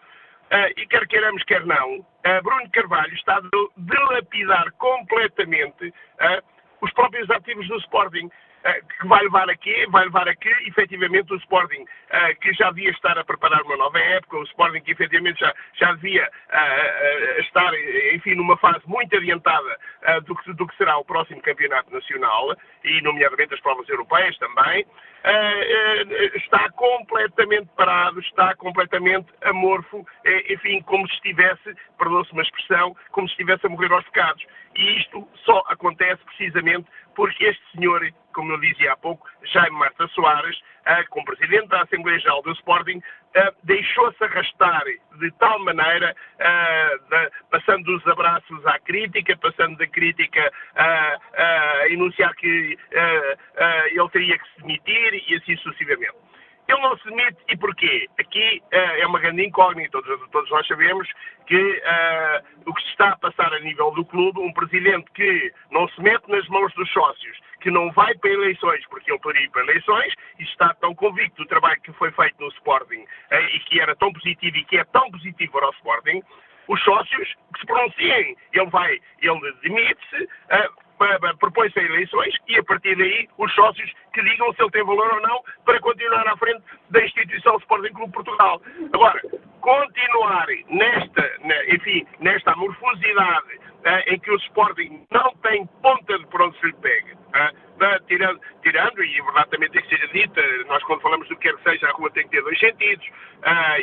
Uh, e quer queiramos, quer não, uh, Bruno Carvalho está a dilapidar completamente uh, os próprios ativos do Sporting. Eh, que vai levar a quê? Vai levar a que, efetivamente, o Sporting, eh, que já devia estar a preparar uma nova época, o Sporting que, efetivamente, já, já devia eh, estar, enfim, numa fase muito adiantada do que, do que será o próximo campeonato nacional, e, nomeadamente, as provas europeias também, está completamente parado, está completamente amorfo, enfim, como se estivesse, perdoa-se uma expressão, como se estivesse a morrer aos pecados. E isto só acontece precisamente porque este senhor, como eu dizia há pouco, Jaime Marta Soares, uh, como presidente da Assembleia Geral do Sporting, uh, deixou-se arrastar de tal maneira, de, passando dos abraços à crítica, passando da crítica a enunciar que ele teria que se demitir e assim sucessivamente. Ele não se demite e porquê? Aqui uh, é uma grande incógnita, todos, todos nós sabemos que uh, o que se está a passar a nível do clube, um presidente que não se mete nas mãos dos sócios, que não vai para eleições porque ele poderia ir para eleições e está tão convicto do trabalho que foi feito no Sporting uh, e que era tão positivo e que é tão positivo para o Sporting, os sócios que se pronunciem. Ele vai, ele demite-se, propõe-se a eleições e, a partir daí, os sócios que digam se ele tem valor ou não para continuar à frente da instituição Sporting Clube Portugal. Agora, continuar nesta, enfim, nesta amorfosidade em que o Sporting não tem ponta de para onde se lhe pegue, tirando, tirando, e a verdade também tem que ser dita, nós quando falamos do que quer que seja, a rua tem que ter dois sentidos,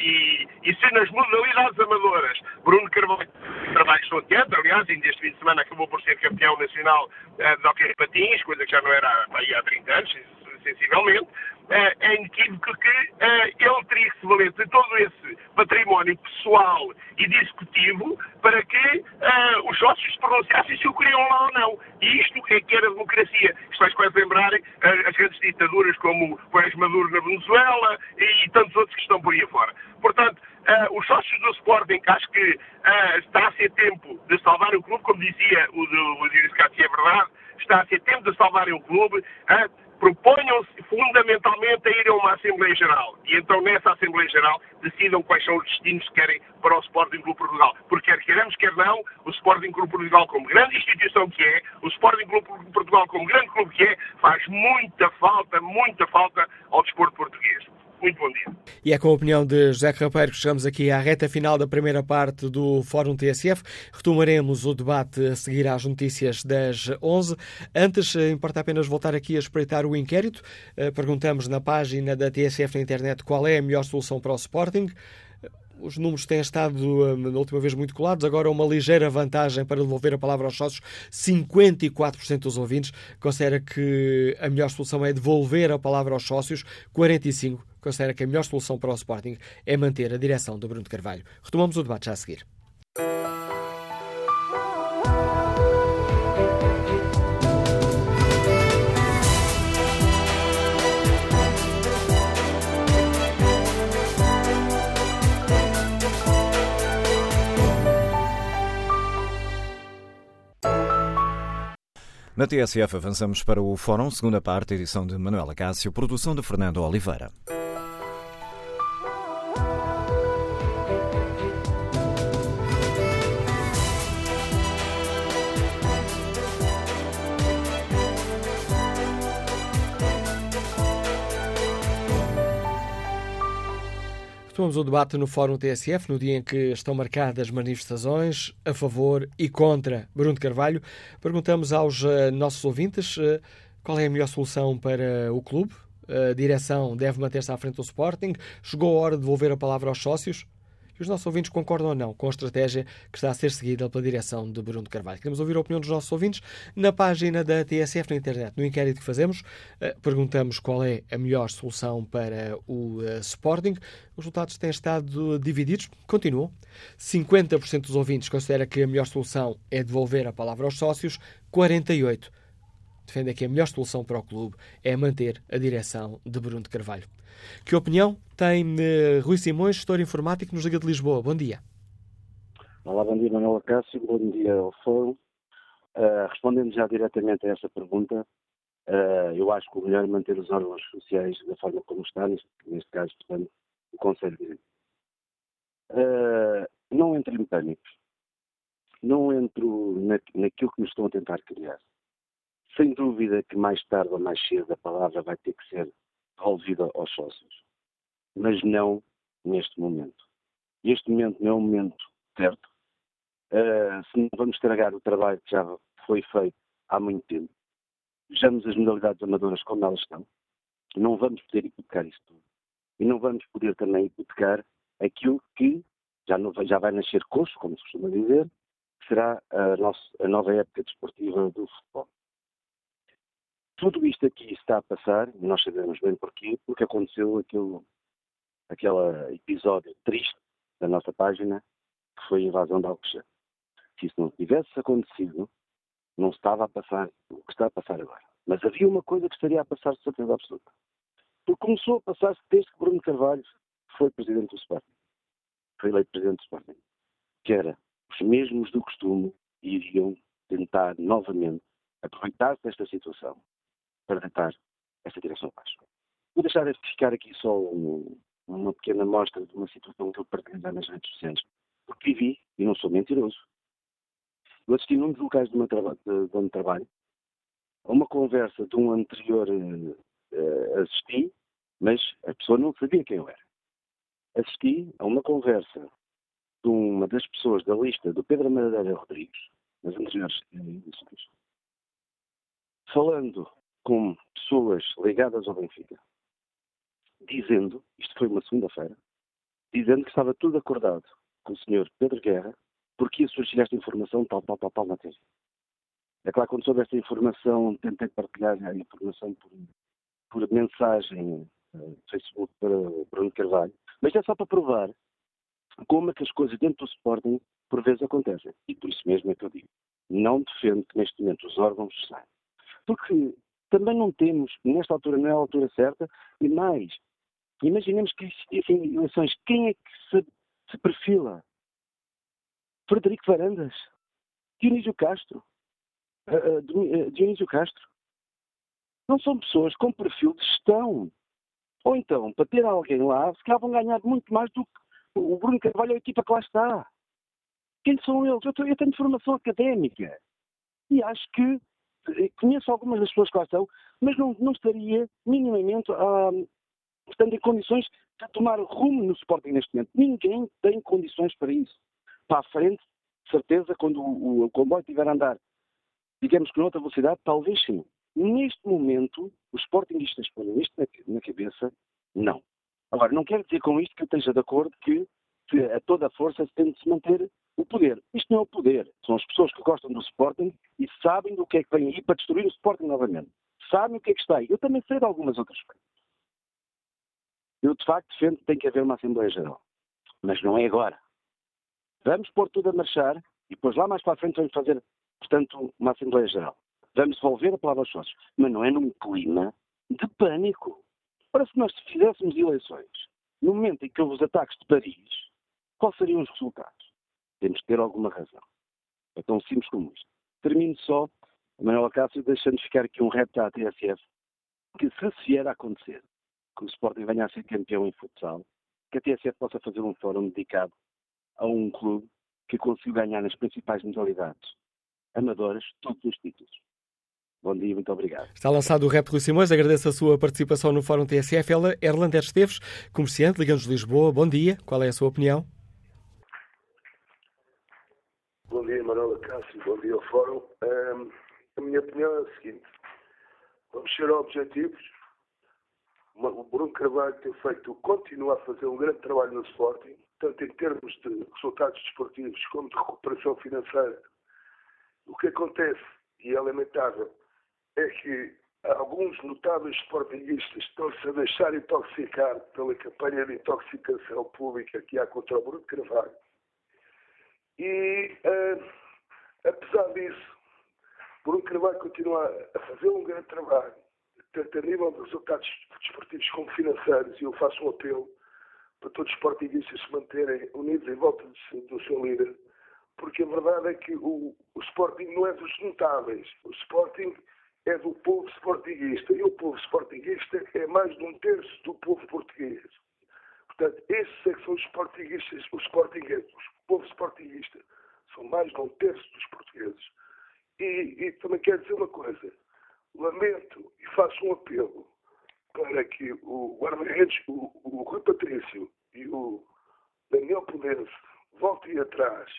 e, e se nas modalidades amadoras. Bruno Carvalho trabalho estonteante, aliás, ainda este fim de semana acabou por ser campeão nacional de hockey patins, coisa que já não era há 30 anos, sensivelmente, é, é inequívoco que uh, ele teria que se valer de todo esse património pessoal e discutivo para que uh, os sócios se pronunciassem se o queriam lá ou não. E isto é que era democracia. Isto faz quase lembrar uh, as grandes ditaduras como o ex Maduro na Venezuela e, e, tantos outros que estão por aí fora. Portanto, os sócios do Sporting, acho que está a ser tempo de salvar o clube, como dizia o, Dionísio Cássio, é verdade, está a ser tempo de salvarem o clube proponham-se fundamentalmente a ir a uma Assembleia Geral e então nessa Assembleia Geral decidam quais são os destinos que querem para o Sporting Clube Portugal. Porque quer queremos, quer não, o Sporting Clube Portugal como grande instituição que é, o Sporting Clube Portugal como grande clube que é, faz muita falta, muita falta ao desporto português. Muito bom dia. E é com a opinião de José Rapeiro que chegamos aqui à reta final da primeira parte do Fórum TSF. Retomaremos o debate a seguir às notícias das 11. Antes, eh, importa apenas voltar aqui a espreitar o inquérito. Eh, perguntamos na página da TSF na internet qual é a melhor solução para o Sporting os números têm estado na última vez muito colados, agora uma ligeira vantagem para devolver a palavra aos sócios. 54% dos ouvintes considera que a melhor solução é devolver a palavra aos sócios, 45% considera que a melhor solução para o Sporting é manter a direção do Bruno Carvalho. Retomamos o debate já a seguir. Na TSF avançamos para o Fórum, segunda parte, edição de Manuela Cássio, produção de Fernando Oliveira. Retomamos o debate no Fórum TSF, no dia em que estão marcadas manifestações a favor e contra Bruno Carvalho. Perguntamos aos uh, nossos ouvintes uh, qual é a melhor solução para o clube. A direção deve manter-se à frente do Sporting. Chegou a hora de devolver a palavra aos sócios os nossos ouvintes concordam ou não com a estratégia que está a ser seguida pela direção de Bruno Carvalho. Queremos ouvir a opinião dos nossos ouvintes na página da TSF na internet. No inquérito que fazemos, eh, perguntamos qual é a melhor solução para o eh, Sporting. Os resultados têm estado divididos, continuam. 50% dos ouvintes considera que a melhor solução é devolver a palavra aos sócios, 48% defendem que a melhor solução para o clube é manter a direção de Bruno de Carvalho. Que opinião tem uh, Rui Simões, gestor informático nos Liga de Lisboa? Bom dia. Olá, bom dia, Manuel Cássio. Bom dia ao Fórum. Uh, respondendo já diretamente a essa pergunta, uh, eu acho que o melhor é manter os órgãos sociais da forma como está, neste, neste caso, portanto, o Conselho de uh, Não entro em pânico. Não entro na, naquilo que me estão a tentar criar. Sem dúvida que mais tarde ou mais cedo a palavra vai ter que ser devolvida aos sócios. Mas não neste momento. Este momento não é o momento certo. Uh, se não vamos estragar o trabalho que já foi feito há muito tempo, vejamos as modalidades amadoras como elas estão. Não vamos poder hipotecar isso tudo. E não vamos poder também hipotecar aquilo que já, não, já vai nascer coxo, como se costuma dizer, que será a, nossa, a nova época desportiva do futebol. Tudo isto aqui está a passar, nós sabemos bem porquê, porque aconteceu aquele, aquele episódio triste da nossa página, que foi a invasão de Alcochete. Se isso não tivesse acontecido, não estava a passar o que está a passar agora. Mas havia uma coisa que estaria a passar de certeza absoluta. Porque começou a passar-se desde que Bruno Carvalho foi presidente do Sporting. Foi eleito presidente do Sporting. Que era, os mesmos do costume iriam tentar novamente aproveitar-se desta situação para deitar esta direção abaixo. Vou deixar de ficar aqui só um, uma pequena amostra de uma situação que eu partilho nas redes sociais, porque vivi e não sou mentiroso. Eu assisti num dos locais de, de, de onde trabalho a uma conversa de um anterior uh, assisti, mas a pessoa não sabia quem eu era. Assisti a uma conversa de uma das pessoas da lista do Pedro Madeira Rodrigues, nas anteriores edições, falando com pessoas ligadas ao Benfica, dizendo, isto foi uma segunda-feira, dizendo que estava tudo acordado com o senhor Pedro Guerra, porque ia surgir esta informação tal, tal, tal, tal na TV. É claro, quando soube esta informação, tentei partilhar a informação por, por mensagem uh, Facebook para Bruno Carvalho, mas é só para provar como é que as coisas dentro do Sporting por vezes acontecem. E por isso mesmo é que eu digo, não defendo que neste momento os órgãos saiam. Porque também não temos, nesta altura não é a altura certa, e mais, imaginemos que existissem eleições, quem é que se, se perfila? Frederico Varandas? Dionísio Castro? Uh, uh, Dionísio Castro? Não são pessoas com perfil de gestão. Ou então, para ter alguém lá, se calhar vão ganhar muito mais do que o Bruno Carvalho e a equipa que lá está. Quem são eles? Eu, tenho formação académica. E acho que conheço algumas das pessoas que lá estão, mas não, não estaria minimamente ah, estando em condições de tomar rumo no Sporting neste momento. Ninguém tem condições para isso. Para a frente, certeza, quando o, o, o comboio estiver a andar, digamos que noutra velocidade, talvez sim. Neste momento, os Sportingistas põem isto na, na cabeça, não. Agora, não quero dizer com isto que eu esteja de acordo que a toda a força se tem de se manter o poder. Isto não é o poder. São as pessoas que gostam do Sporting e sabem do que é que vem aí para destruir o Sporting novamente. Sabem o que é que está aí. Eu também sei de algumas outras coisas. Eu, de facto, defendo que tem que haver uma Assembleia Geral. Mas não é agora. Vamos pôr tudo a marchar e depois lá mais para a frente vamos fazer, portanto, uma Assembleia Geral. Vamos devolver a palavra aos sócios. Mas não é num clima de pânico. Ora, se nós fizéssemos eleições no momento em que houve os ataques de Paris, quais seriam os resultados? Temos que ter alguma razão. É tão simples como isto. Termino só, Manuel Cássio, deixando ficar aqui um repto à TSF, que se vier a acontecer que o Sporting venha a ser campeão em futsal, que a TSF possa fazer um fórum dedicado a um clube que conseguiu ganhar nas principais modalidades amadoras todos os títulos. Bom dia, muito obrigado. Está lançado o Rap Rui Simões, agradeço a sua participação no Fórum TSF. Ela, Erlander Esteves, comerciante, ligamos de Lisboa. Bom dia, qual é a sua opinião? Bom dia, Manuela Cássio, bom dia ao Fórum. Um, a minha opinião é a seguinte: vamos ser objetivos. O Bruno Carvalho tem feito, continua a fazer um grande trabalho no Sporting, tanto em termos de resultados desportivos como de recuperação financeira. O que acontece, e é lamentável, é que alguns notáveis sportinguistas estão-se a deixar intoxicar pela campanha de intoxicação pública que há contra o Bruno Carvalho. E, uh, apesar disso, Bruno Carvalho continua a fazer um grande trabalho, tanto a nível de resultados desportivos como financeiros, e eu faço um apelo para todos os sportinguistas se manterem unidos em volta do seu líder, porque a verdade é que o, o Sporting não é dos notáveis. O Sporting é do povo sportinguista. E o povo sportinguista é mais de um terço do povo português. Portanto, esses é que são os sportinguistas, os sportingueses, o povo sportinguista. São mais de um terço dos portugueses. E, e também quero dizer uma coisa. Lamento e faço um apelo para que o guarda-redes, o, o Rui Patrício e o Daniel Pudense voltem atrás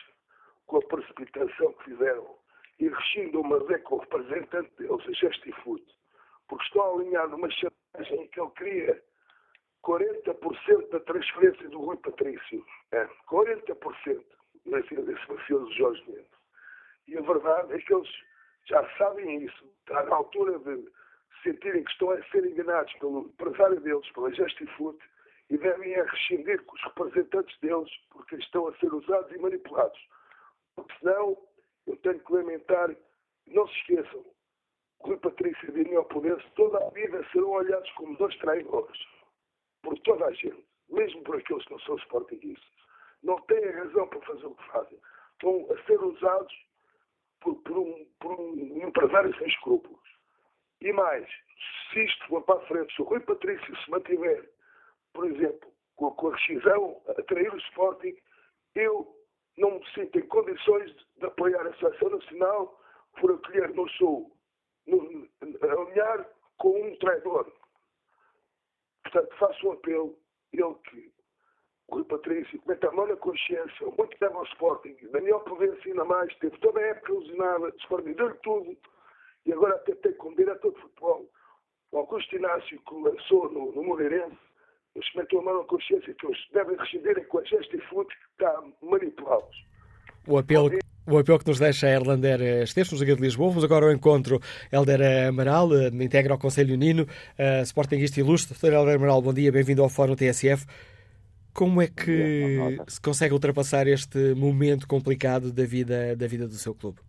com a precipitação que fizeram e rescindam com o representante deles, a Gestifoot, porque estão a alinhar numa chantagem em que ele queria 40% da transferência do Rui Patrício. É, 40% desse mafioso Jorge Mendes. E a verdade é que eles já sabem isso. Está na altura de sentirem que estão a ser enganados pelo empresário deles, pela Justifoot, e devem a rescindir com os representantes deles, porque estão a ser usados e manipulados. Porque senão, eu tenho que lamentar, não se esqueçam, Rui Patrício e Daniel Podense toda a vida serão olhados como dois traidores por toda a gente, mesmo por aqueles que não são sportinguistas. Não têm razão para fazer o que fazem. Estão a ser usados por, por, um, por um empresário sem escrúpulos. E mais, se isto for para a frente, se o Rui Patrício se mantiver, por exemplo, com a, com a rescisão, a trair o Sporting, eu não me sinto em condições de, apoiar a Seleção Nacional por acolher no Sul, no, alinhar com um traidor. Portanto, faço um apelo, ele que, Rui Patrício, mete a mão na consciência, muito deve ao Sporting, Daniel Provença ainda mais, teve toda a época ilusionada, Sporting deu-lhe tudo, e agora até tem como diretor de futebol, o Augusto Inácio, que lançou no, no Moreirense, eles metam a mão na consciência que eles devem rescindirem com a gesta e fute que está a manipulá-los. O apelo, o apelo que nos deixa a Erlander Esteves, no Liga de Lisboa. Vamos agora ao encontro Helder Amaral, eh, integra o Conselho Unino, uh, Sportingista ilustre. Dr. Helder Amaral, bom dia, bem-vindo ao Fórum TSF. Como é que se consegue ultrapassar este momento complicado da vida, da vida do seu clube?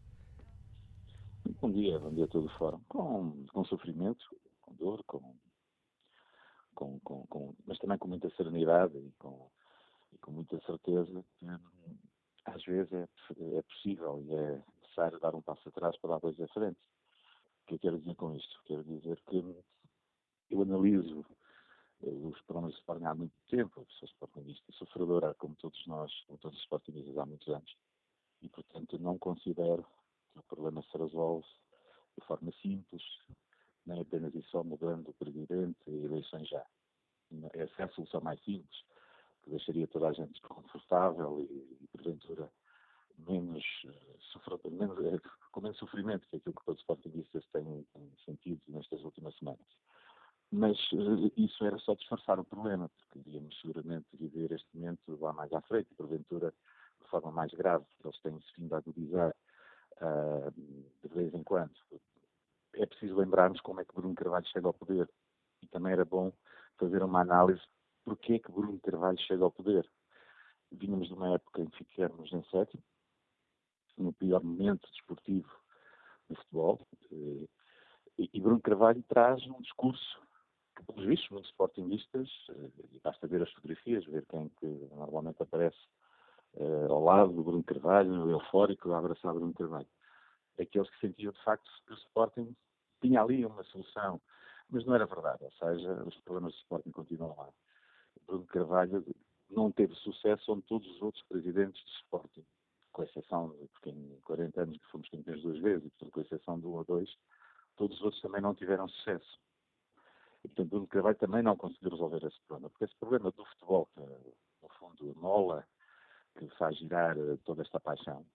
Bom dia, bom dia a todo o Fórum. Com, com sofrimento, com dor, com, com, com, com, mas também com muita serenidade e com, e com muita certeza que às vezes é, é possível e é necessário dar um passo atrás para dar dois à frente. O que eu quero dizer com isto? Quero dizer que eu analiso os problemas de Sporting há muito tempo, eu sou sportingista sofredora, como todos nós, como todos os sportingistas há muitos anos, e portanto não considero que o problema se resolve de forma simples, nem apenas e só mudando o presidente e eleições já. Essa é a solução mais simples, que deixaria toda a gente confortável e, e porventura, menos, uh, menos, uh, com menos sofrimento, que aquilo que todos os sportingistas têm sentido nestas últimas semanas. Mas uh, isso era só disfarçar o problema, porque iríamos seguramente viver este momento lá mais à frente, e porventura de forma mais grave, que eles têm-se vindo a agudizar de vez em quando. É preciso lembrarmos como é que Bruno Carvalho chega ao poder. E também era bom fazer uma análise porque é que Bruno Carvalho chega ao poder. Vínhamos de uma época em que ficamos em sétimo, no pior momento desportivo do futebol, eh, e Bruno Carvalho traz um discurso que, pelos vistos, muitos sportingistas, eh, e basta ver as fotografias, ver quem que normalmente aparece uh, ao lado do Bruno Carvalho, eufórico, a abraçar Bruno Carvalho. Aqueles que sentiam, de facto, que o Sporting tinha ali uma solução, mas não era verdade, ou seja, os problemas do Sporting continuam lá. Bruno Carvalho não teve sucesso onde todos os outros presidentes do Sporting, com exceção de porque em 40 anos que fomos campeões duas vezes, e portanto, com exceção de um ou dois, todos os outros também não tiveram sucesso. E, portanto, Bruno Carvalho também não conseguiu resolver esse problema, porque esse problema do futebol, que no fundo mola, que faz girar eh, toda esta paixão,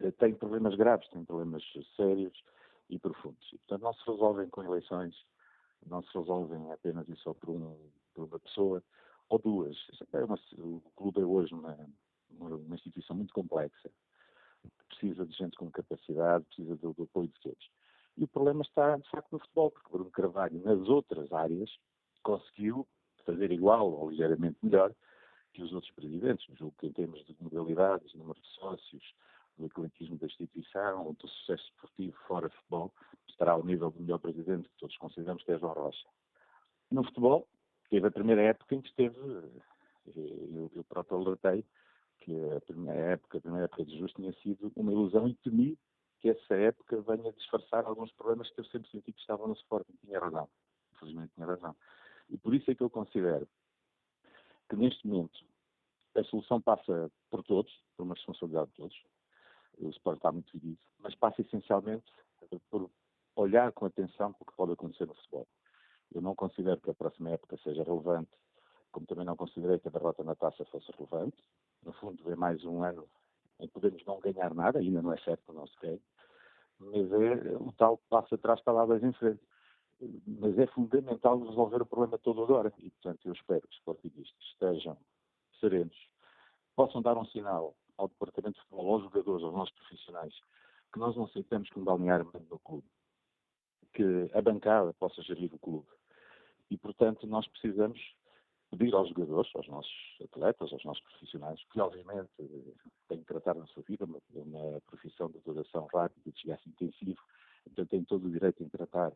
eh, tem problemas graves, tem problemas sérios e profundos. E, portanto, não se resolvem com eleições, não se resolvem apenas e só por, um, por uma pessoa ou duas. É uma, o clube é hoje uma, uma, instituição muito complexa, precisa de gente com capacidade, precisa do, do apoio de todos. E o problema está, de facto, no futebol, porque Bruno Carvalho, nas outras áreas, conseguiu fazer igual ou ligeiramente melhor que os outros presidentes. Julgo que em termos de modalidades, número de sócios, do ecletismo da instituição, do sucesso esportivo fora futebol, estará ao nível do melhor presidente que todos consideramos que é João Rocha. No futebol, teve a primeira época em que esteve, eh, eu, eu próprio alertei, que a primeira época, a primeira época de Justo tinha sido uma ilusão e temi que essa época venha disfarçar alguns problemas que eu sempre senti que estavam no Sporting. Tinha razão. Infelizmente tinha razão. E por isso é que eu considero que neste momento a solução passa por todos, por uma responsabilidade de todos, o Sport está muito dividido, mas passa essencialmente por olhar com atenção para o que pode acontecer no futebol. Eu não considero que a próxima época seja relevante, como também não considerei que a derrota na taça fosse relevante. No fundo, é mais um ano em que podemos não ganhar nada, ainda não é certo, não se mas é o tal passo atrás dois em frente. Mas é fundamental resolver o problema todo agora. E, portanto, eu espero que os sportingistas estejam serenos, possam dar um sinal ao Departamento de Futebol, aos jogadores, aos nossos profissionais, que nós não aceitamos que um balneário mande no clube, que a bancada possa gerir o clube. E, portanto, nós precisamos pedir aos jogadores, aos nossos atletas, aos nossos profissionais, que obviamente têm que tratar na sua vida uma, uma profissão de duração rápida, de desgaste intensivo, Portanto, tem todo o direito em tratar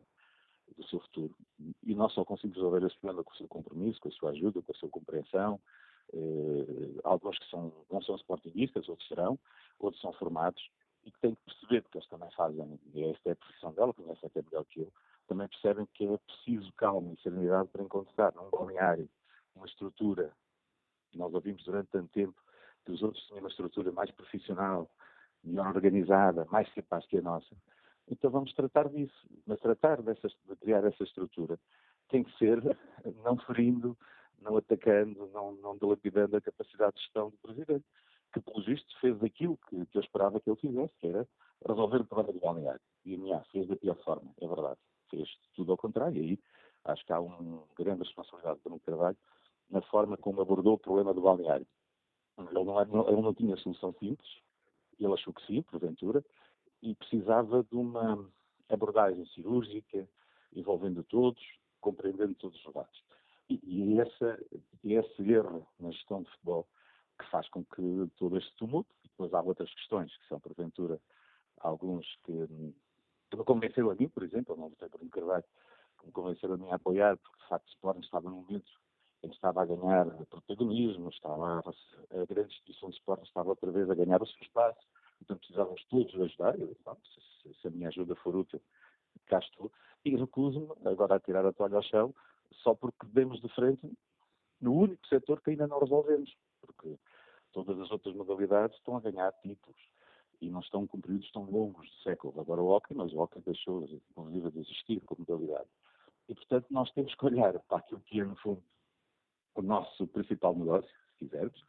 do seu futuro. E nós só conseguimos resolver esse problema com o seu compromisso, com a sua ajuda, com a sua compreensão. Eh, alguns que são, não são sportinguistas, outros serão, outros são formados e que têm que perceber que eles também fazem, esta é a profissão dela, conhece até melhor que eu, também percebem que é preciso calma e serenidade para encontrar num balneário uma estrutura. Nós ouvimos durante tanto tempo que os outros tinham uma estrutura mais profissional, melhor organizada, mais capaz que a nossa. Então vamos tratar disso. Mas tratar dessa, de criar essa estrutura tem que ser não ferindo, não atacando, não, não dilapidando a capacidade de gestão do Presidente, que, pelo visto, fez aquilo que, que eu esperava que ele fizesse, que era resolver o problema do balneário. E, aliás, fez da pior forma, é verdade. Fez tudo ao contrário. E aí acho que há uma grande responsabilidade para um Carvalho na forma como abordou o problema do balneário. Ele não, ele não tinha solução simples, ele achou que sim, porventura, e precisava de uma abordagem cirúrgica, envolvendo todos, compreendendo todos os lados. E, e essa, esse erro na gestão de futebol que faz com que todo este tumulto, e depois há outras questões que são, porventura, alguns que, que me convenceram a mim, por exemplo, não votei por um Carvalho, que me convenceram a mim a apoiar, porque de facto o Sporting estava num momento em que estava a ganhar protagonismo, estava a, a grande instituição de Sporting estava outra vez a ganhar o seu espaço, então precisávamos todos ajudar, eu, se, se, a minha ajuda for útil, cá estou, e recuso-me agora a tirar a toalha ao chão, só porque demos de frente no único setor que ainda não resolvemos, porque todas as outras modalidades estão a ganhar títulos e não estão com períodos tão longos de séculos. Agora o hockey, mas o hockey deixou, inclusive, de existir como modalidade. E, portanto, nós temos que olhar para aquilo que é, no fundo, o nosso principal negócio, se quisermos,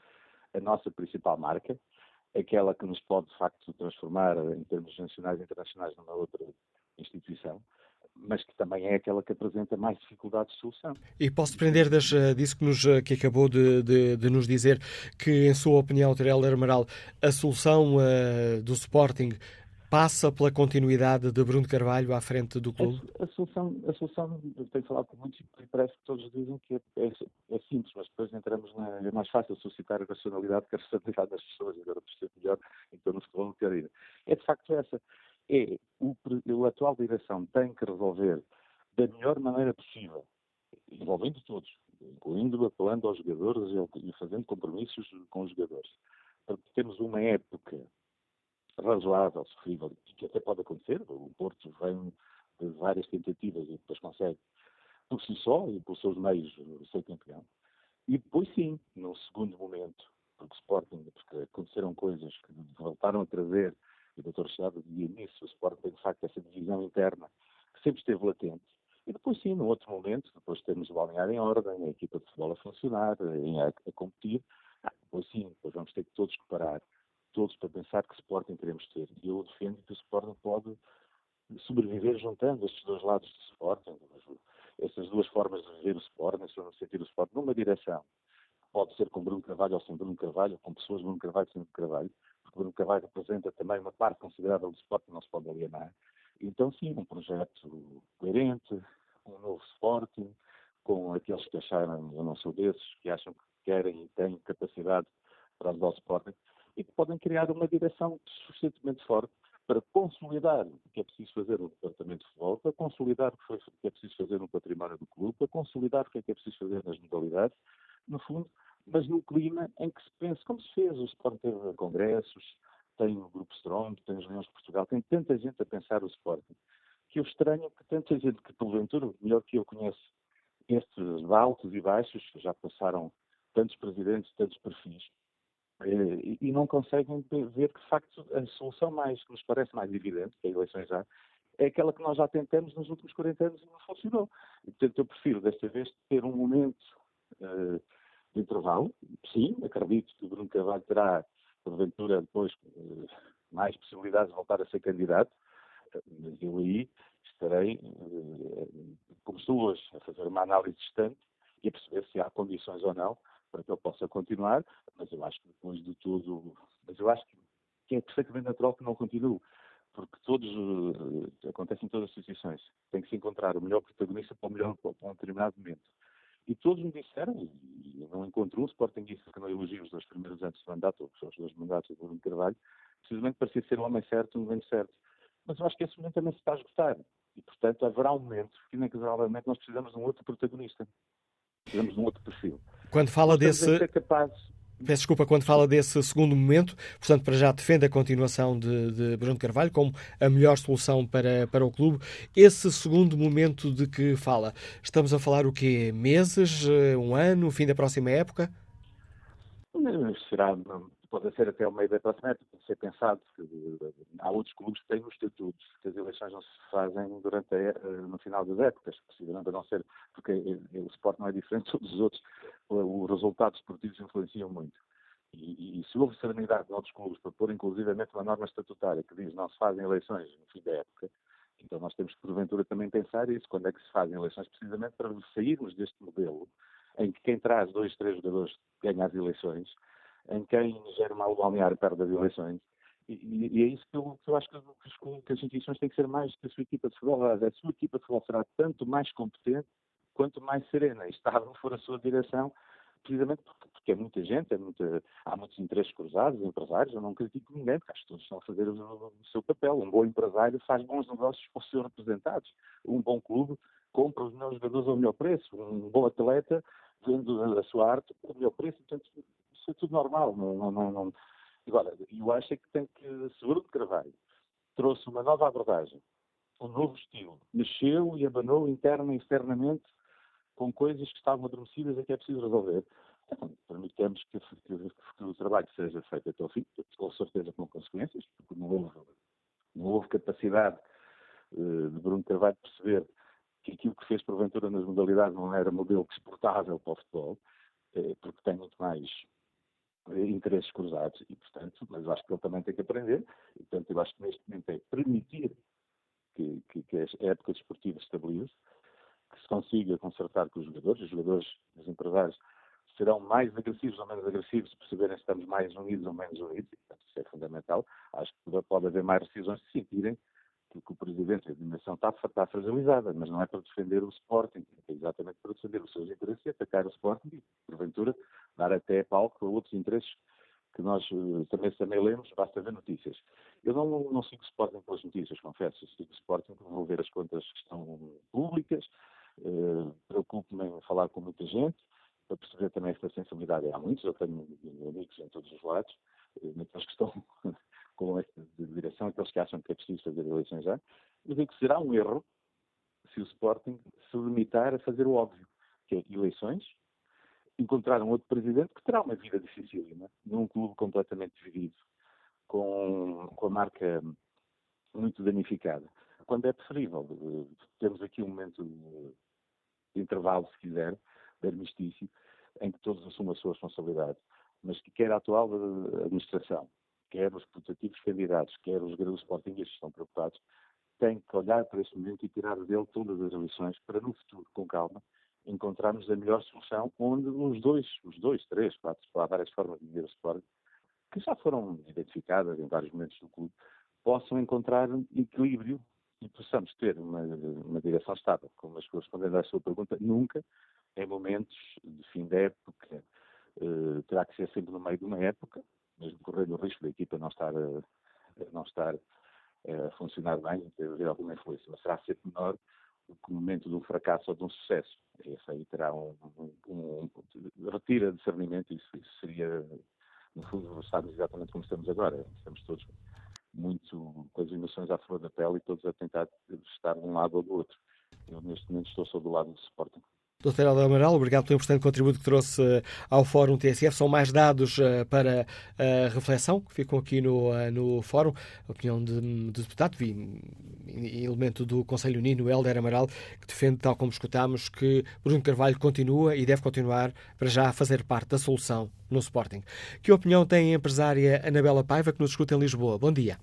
a nossa principal marca, aquela que nos pode, de facto, transformar em termos nacionais e internacionais numa outra instituição, mas que também é aquela que apresenta mais dificuldades de solução. E posso depender das, eh, disso que, nos, eh, que acabou de, de, de, nos dizer, que, em sua opinião, Terel Amaral, a solução uh, do Sporting passa pela continuidade de Bruno Carvalho à frente do clube? A, a solução, a solução tenho falado com muitos e parece que todos dizem que é, é, é, simples, mas depois entramos na. É mais fácil suscitar a racionalidade que a responsabilidade das pessoas, agora percebo melhor, então no futebol não quero ir. É de facto essa. É o, a atual direção tem que resolver da melhor maneira possível, envolvendo todos, incluindo apelando aos jogadores e fazendo compromissos com os jogadores. Temos uma época razoável, sofrível, e que até pode acontecer. O Porto vem de várias tentativas e depois consegue, por si só e pelos seus meios, ser campeão. E depois, sim, no segundo momento, porque Sporting, porque aconteceram coisas que voltaram a trazer, e o Dr. Chave dizia nisso, o Sporting tem de facto essa divisão interna que sempre esteve latente. E depois, sim, no outro momento, depois temos o balneário em ordem, a equipa de futebol a funcionar, a, a competir, ah, depois sim, depois vamos ter que todos parar todos para pensar que Sporting queremos ter. E eu defendo que o Sporting pode sobreviver juntando estes dois lados do Sporting, essas duas formas de viver o Sporting, no sentir o Sporting, numa direção. Pode ser com Bruno Carvalho ou sem Bruno Carvalho, com pessoas Bruno Carvalho sem Bruno Carvalho, porque Bruno Carvalho representa também uma parte considerável do Sporting, não se pode alienar. Então, sim, um projeto coerente, um novo Sporting, com aqueles que acharam, eu não sou desses, que acham que querem e têm capacidade para ajudar o Sporting, e que podem criar uma direção suficientemente forte para consolidar o que é preciso fazer no departamento de futebol, para consolidar o que é preciso fazer no património do clube, para consolidar o que é que é preciso fazer nas modalidades, no fundo, mas num clima em que se pense, como se fez, o Sport teve congressos, tem o Grupo Strong, tem as reuniões de Portugal, tem tanta gente a pensar o Sporting, que eu estranho que tanta gente que, porventura, melhor que eu conheço estes altos e baixos, já passaram tantos presidentes, tantos perfis, e não conseguem ver que, de facto, a solução mais que nos parece mais evidente, que é a eleição já, é aquela que nós já tentamos nos últimos 40 anos e não funcionou. E, portanto, eu prefiro, desta vez, ter um momento uh, de intervalo. Sim, acredito que o Bruno Carvalho terá, porventura, depois, uh, mais possibilidades de voltar a ser candidato, mas eu aí estarei, uh, como pessoas, a fazer uma análise distante e a perceber se há condições ou não para que ele possa continuar, mas eu acho que depois de tudo, mas eu acho que é perfeitamente natural que não continue, porque todos, uh, acontece em todas as situações, tem que se encontrar o melhor protagonista para o melhor para um determinado momento. E todos me disseram, e eu não encontro um Sportingista que não elogie os dois primeiros anos de mandato, ou os dois mandatos do Bruno Carvalho, precisamente parecia ser o homem certo no momento certo. mas eu acho que esse momento também se está a esgotar. E, portanto, haverá um momento que, inexoravelmente, nós precisamos de um outro protagonista. Precisamos de um outro perfil. Quando fala desse. Peço desculpa quando fala desse segundo momento, portanto, para já defende a continuação de, de Bruno Carvalho como a melhor solução para, para o clube. Esse segundo momento de que fala, estamos a falar o quê? Meses, eh, um ano, fim da próxima época? Será pode ser até o meio da próxima época, pode ser pensado que eh, há outros clubes que têm os estatutos, que as eleições não se fazem durante a, eh, no final das épocas, possivelmente a não ser, porque o Sport não é diferente de todos os outros, os resultados esportivos influenciam muito. E, e, se houve serenidade outros clubes para pôr inclusivamente uma norma estatutária que diz não se fazem eleições no fim da época, então nós temos que porventura também pensar isso, quando é que se fazem eleições precisamente para sairmos deste modelo em que quem traz dois, três jogadores ganha as eleições em quem gera mal balneário perto das eleições. E, e, é isso que eu, que eu acho que, que, as instituições têm que ser mais que a sua equipa de futebol. A sua equipa de futebol será tanto mais competente quanto mais serena e estável for a sua direção, precisamente porque é muita gente, é muita, há muitos interesses cruzados, empresários, eu não critico ninguém, porque acho que todos estão a fazer o, o, seu papel. Um bom empresário faz bons negócios para os seus representados. Um bom clube compra os melhores jogadores ao melhor preço. Um bom atleta vende a sua arte ao melhor preço. Portanto, é tudo normal. Não, não, não. Agora, eu acho é que tem que, seguro de Carvalho, trouxe uma nova abordagem, um novo estilo, mexeu e abanou interna e externamente com coisas que estavam adormecidas e que é preciso resolver. Então, permitamos que, que, que, o trabalho seja feito até o fim, com certeza com consequências, porque não houve, não houve capacidade uh, de Bruno Carvalho perceber que aquilo que fez porventura nas modalidades não era modelo exportável para o futebol, uh, porque tem muito mais interesses cruzados e, portanto, mas acho que ele também tem que aprender e, portanto, eu acho que neste momento é permitir que, que, que a época desportiva estabilize, que se consiga consertar com os jogadores, os jogadores, os empresários serão mais agressivos ou menos agressivos, se perceberem se estamos mais unidos ou menos unidos, e, portanto, isso é fundamental. Acho que pode haver mais decisões se sentirem que, que o Presidente, a dimensão está, está fragilizada, mas não é para defender o Sporting, é exatamente para defender os seus interesses e atacar o Sporting e, porventura, dar até palco a outros interesses que nós eh, também, também lemos, basta ver notícias. Eu não, não sigo o Sporting pelas notícias, confesso, sigo o Sporting vou ver as contas que estão públicas, uh, preocupo-me em falar com muita gente, para perceber também esta sensibilidade. Há muitos, eu tenho amigos em todos os lados, uh, naqueles que estão com esta direção, aqueles que acham que é preciso fazer eleições já, mas digo que será um erro se o Sporting se limitar a fazer o óbvio, que é eleições, encontrar um outro presidente que terá uma vida dificílima, num clube completamente dividido, com, com a marca muito danificada. Quando é preferível, temos aqui um momento de intervalo, se quiser, de armistício, em que todos assumam a sua responsabilidade, mas que quer a atual administração, quer os putativos candidatos, quer os grandes sportinguistas que estão preocupados, têm que olhar para esse momento e tirar dele todas as lições para no futuro, com calma, encontrarmos a melhor solução onde os dois, os dois, três, quatro, há várias formas de viver o Sporting, que já foram identificadas em vários momentos do clube, possam encontrar equilíbrio e possamos ter uma, uma direção estável. Como respondendo à sua pergunta, nunca, em momentos de fim da época, uh, terá que ser sempre no meio de uma época, mesmo correndo o risco da equipa não estar, a, não estar a funcionar bem ter alguma influência, mas será sempre menor do que o momento de um fracasso ou de um sucesso. Esse aí terá um, um, um, um retira discernimento, isso, isso seria, no fundo, estamos exatamente como estamos agora. Estamos todos muito com as emoções à flor da pele e todos a tentar estar de um lado ou do outro. Eu, neste momento, estou só do lado do Sporting. Dr. Helder Amaral, obrigado pelo importante contributo que trouxe eh, ao Fórum TSF. São mais dados eh, para a reflexão que ficam aqui no, eh, no Fórum. A opinião de, de deputado, vi elemento do Conselho Unino, Helder Amaral, que defende, tal como escutámos, que Bruno Carvalho continua e deve continuar para já fazer parte da solução no Sporting. Que opinião tem a empresária Anabela Paiva, que nos escuta em Lisboa? Bom dia.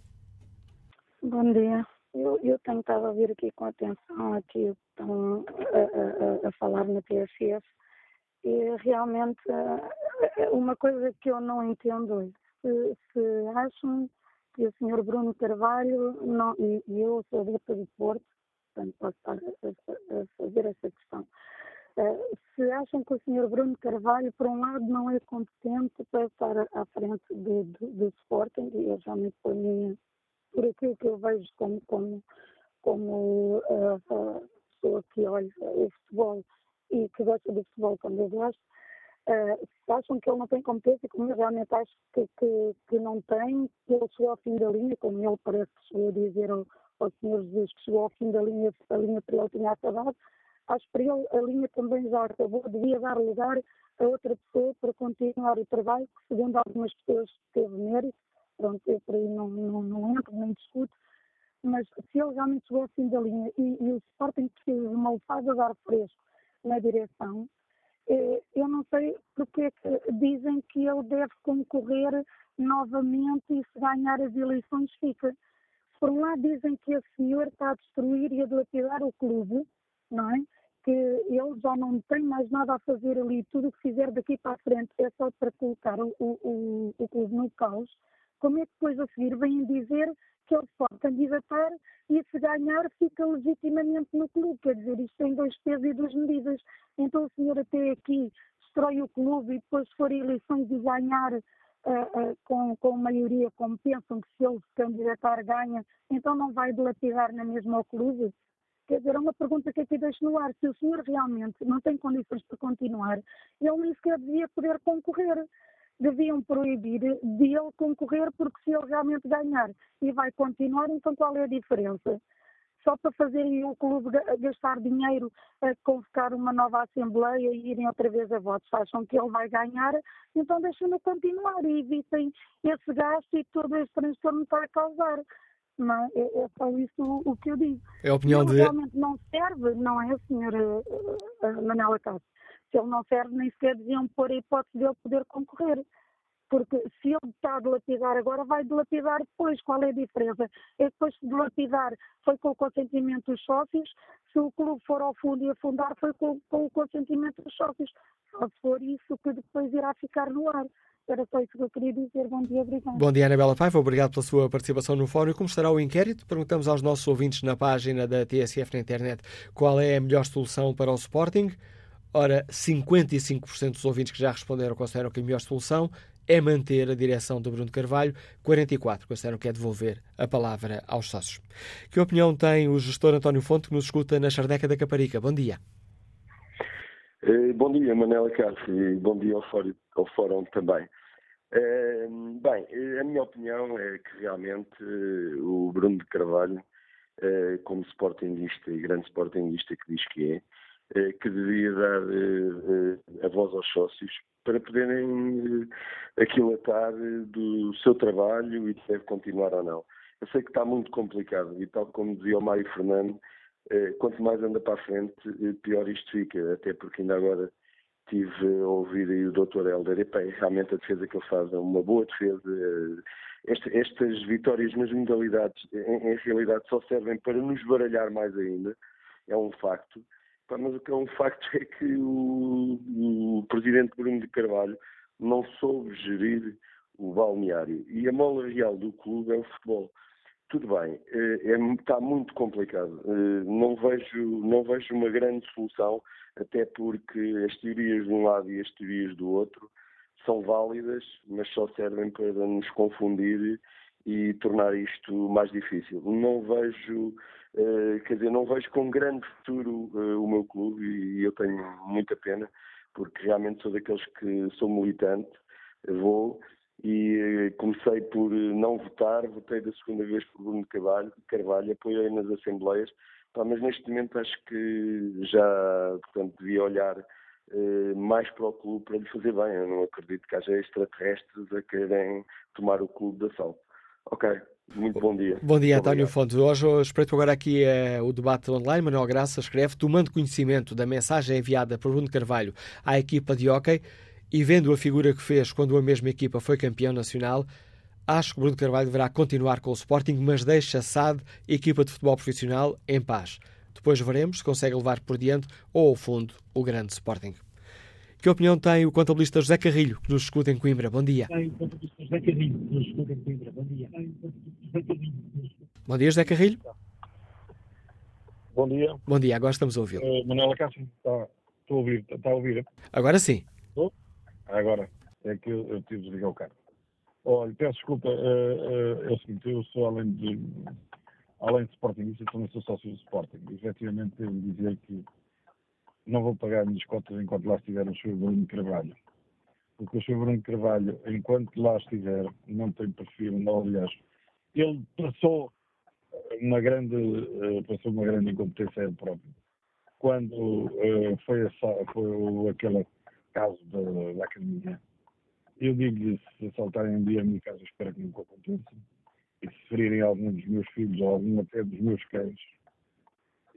Bom dia. Eu, eu tenho estado a ouvir aqui com atenção aqui estão a, a, a falar na TSF e realmente eh, uma coisa que eu não entendo se, se acham que o Sr. Bruno Carvalho, não, e, e eu sou adepta do Porto, portanto posso estar a, a fazer essa questão, uh, se acham que o Sr. Bruno Carvalho, por um lado, não é competente para estar à frente do, do, do Sporting, e eu realmente por mim por aquilo que eu vejo como, como, como uh, pessoa que olha o futebol e que gosta do futebol quando eu gosto, uh, acham que ele não tem competência, como eu realmente acho que, que, que não tem, que ele chegou ao fim da linha, como ele parece que chegou a dizer ao, ao Senhor Jesus que chegou ao fim da linha, a linha para ele tinha acabado, acho que para ele a linha também já acabou, devia dar lugar a outra pessoa para continuar o trabalho, que segundo algumas pessoas teve mérito, pronto, eu por aí não, não, não entro, nem discuto, mas se ele realmente chegou ao fim da linha e, e o Sporting precisa de uma lefada de ar fresco na direção, eh, eu não sei porque é que dizem que ele deve concorrer novamente e se ganhar as eleições fica. Por um lado dizem que esse senhor está a destruir e a dilapidar o clube, não é? Que ele já não tem mais nada a fazer ali, tudo o que fizer daqui para a frente é só para colocar o, o, o clube no caos. Como é que depois a seguir vêm dizer que ele pode candidatar e se ganhar fica legitimamente no clube. Quer dizer, isto tem dois pesos e duas medidas. Então o senhor até aqui destrói o clube e depois se for eleições e ganhar uh, uh, com, com maioria, como pensam que se ele se candidatar ganha, então não vai dilapidar na mesma ao clube? Quer dizer, é uma pergunta que aqui deixo no ar. Se o senhor realmente não tem condições para continuar, ele nem sequer devia poder concorrer deviam proibir de ele concorrer, porque se ele realmente ganhar e vai continuar, então qual é a diferença? Só para fazerem o clube gastar dinheiro a convocar uma nova Assembleia e irem outra vez a votos, acham que ele vai ganhar, então deixem-no continuar e evitem esse gasto e todo esse transtorno está a causar. Não, é, é só isso o que eu digo. É a opinião se de. realmente não serve, não é, senhora Manela Castro? Se ele não serve, nem sequer deviam pôr a hipótese dele poder concorrer. Porque se ele está a dilapidar agora, vai dilapidar depois. Qual é a diferença? É que depois de dilapidar foi com o consentimento dos sócios, se o clube for ao fundo e afundar, foi com, com o consentimento dos sócios. Só se for isso que depois irá ficar no ar. Era só isso que eu queria dizer. Bom dia, obrigado. Bom dia, Anabela Paiva. Obrigado pela sua participação no fórum. Como estará o inquérito? Perguntamos aos nossos ouvintes na página da TSF na internet qual é a melhor solução para o Sporting. Ora, 55% dos ouvintes que já responderam consideram que a melhor solução é manter a direção do Bruno Carvalho, 44% consideram que é devolver a palavra aos sócios. Que opinião tem o gestor António Fonte, que nos escuta na Charneca da Caparica? Bom dia. Eh, bom dia, Manela Castro, e bom dia ao fórum, ao fórum também. Eh, bem, a minha opinião é que realmente eh, o Bruno de Carvalho, como sportingista e grande sportingista que diz que é, eh, que devia dar eh, eh, a voz aos sócios para poderem aquilatar do seu trabalho e deve continuar ou não. Eu sei que está muito complicado e tal como dizia o Mário Fernando, quanto mais anda para a frente, pior isto fica, até porque ainda agora tive a ouvir aí o Dr. Helder, e, bem, realmente a defesa que ele faz é uma boa defesa. estas vitórias nas modalidades, em, em realidade, só servem para nos baralhar mais ainda, é um facto. Mas o que é um facto é que o, o presidente Bruno de Carvalho não soube gerir o balneário. E a mola real do clube é o futebol. Tudo bem, é, é, está muito complicado. Eh, não vejo, não vejo uma grande solução, até porque as teorias de um lado e as teorias do outro são válidas, mas só servem para nos confundir e tornar isto mais difícil. Não vejo Uh, quer dizer, não vejo com grande futuro uh, o meu clube e, eu tenho muita pena, porque realmente sou daqueles que sou militante, vou e uh, comecei por não votar, votei da segunda vez por Bruno Carvalho, Carvalho apoiei nas assembleias, tá, mas neste momento acho que já portanto, devia olhar mais para o clube para lhe fazer bem. Eu não acredito que haja extraterrestres a querem tomar o clube de assalto. Ok, muito bom dia. Bom dia, António Fonte. Hoje espreito agora aqui é, o debate online. Manuel Graça escreve: tomando conhecimento da mensagem enviada por Bruno Carvalho à equipa de hockey e vendo a figura que fez quando a mesma equipa foi campeão nacional, acho que Bruno Carvalho deverá continuar com o Sporting, mas deixa a SAD, equipa de futebol profissional, em paz. Depois veremos se consegue levar por diante ou ao fundo o grande Sporting. Que opinião tem o contabilista José Carrilho, que nos escuta em Coimbra? Bom dia. José Carrilho, que nos escuta em Coimbra. Bom dia. Bom dia, José Carrilho. Bom dia. Bom dia, agora estamos a ouvir. Uh, Manuela Cássio, está, estou a ouvir, está a ouvir? Agora sim. Estou? Agora, é que eu, eu tive de ligar o carro. Olha, peço desculpa, uh, uh, é o seguinte, eu sou além de além de Sportingista, também sou sócio do Sporting. Efetivamente, devo dizer que não vou pagar as minhas cotas enquanto lá estiver o Sr. Bruno Carvalho. Porque o Sr. Bruno Carvalho, enquanto lá estiver, não tem perfil, não, aliás, ele passou uma grande, uh, passou uma grande incompetência ele próprio. Quando uh, foi, a, foi aquele caso da, da academia, eu digo-lhe, se assaltarem um dia a minha casa, espero que nunca aconteça, e se ferirem algum dos meus filhos ou algum até dos meus cães,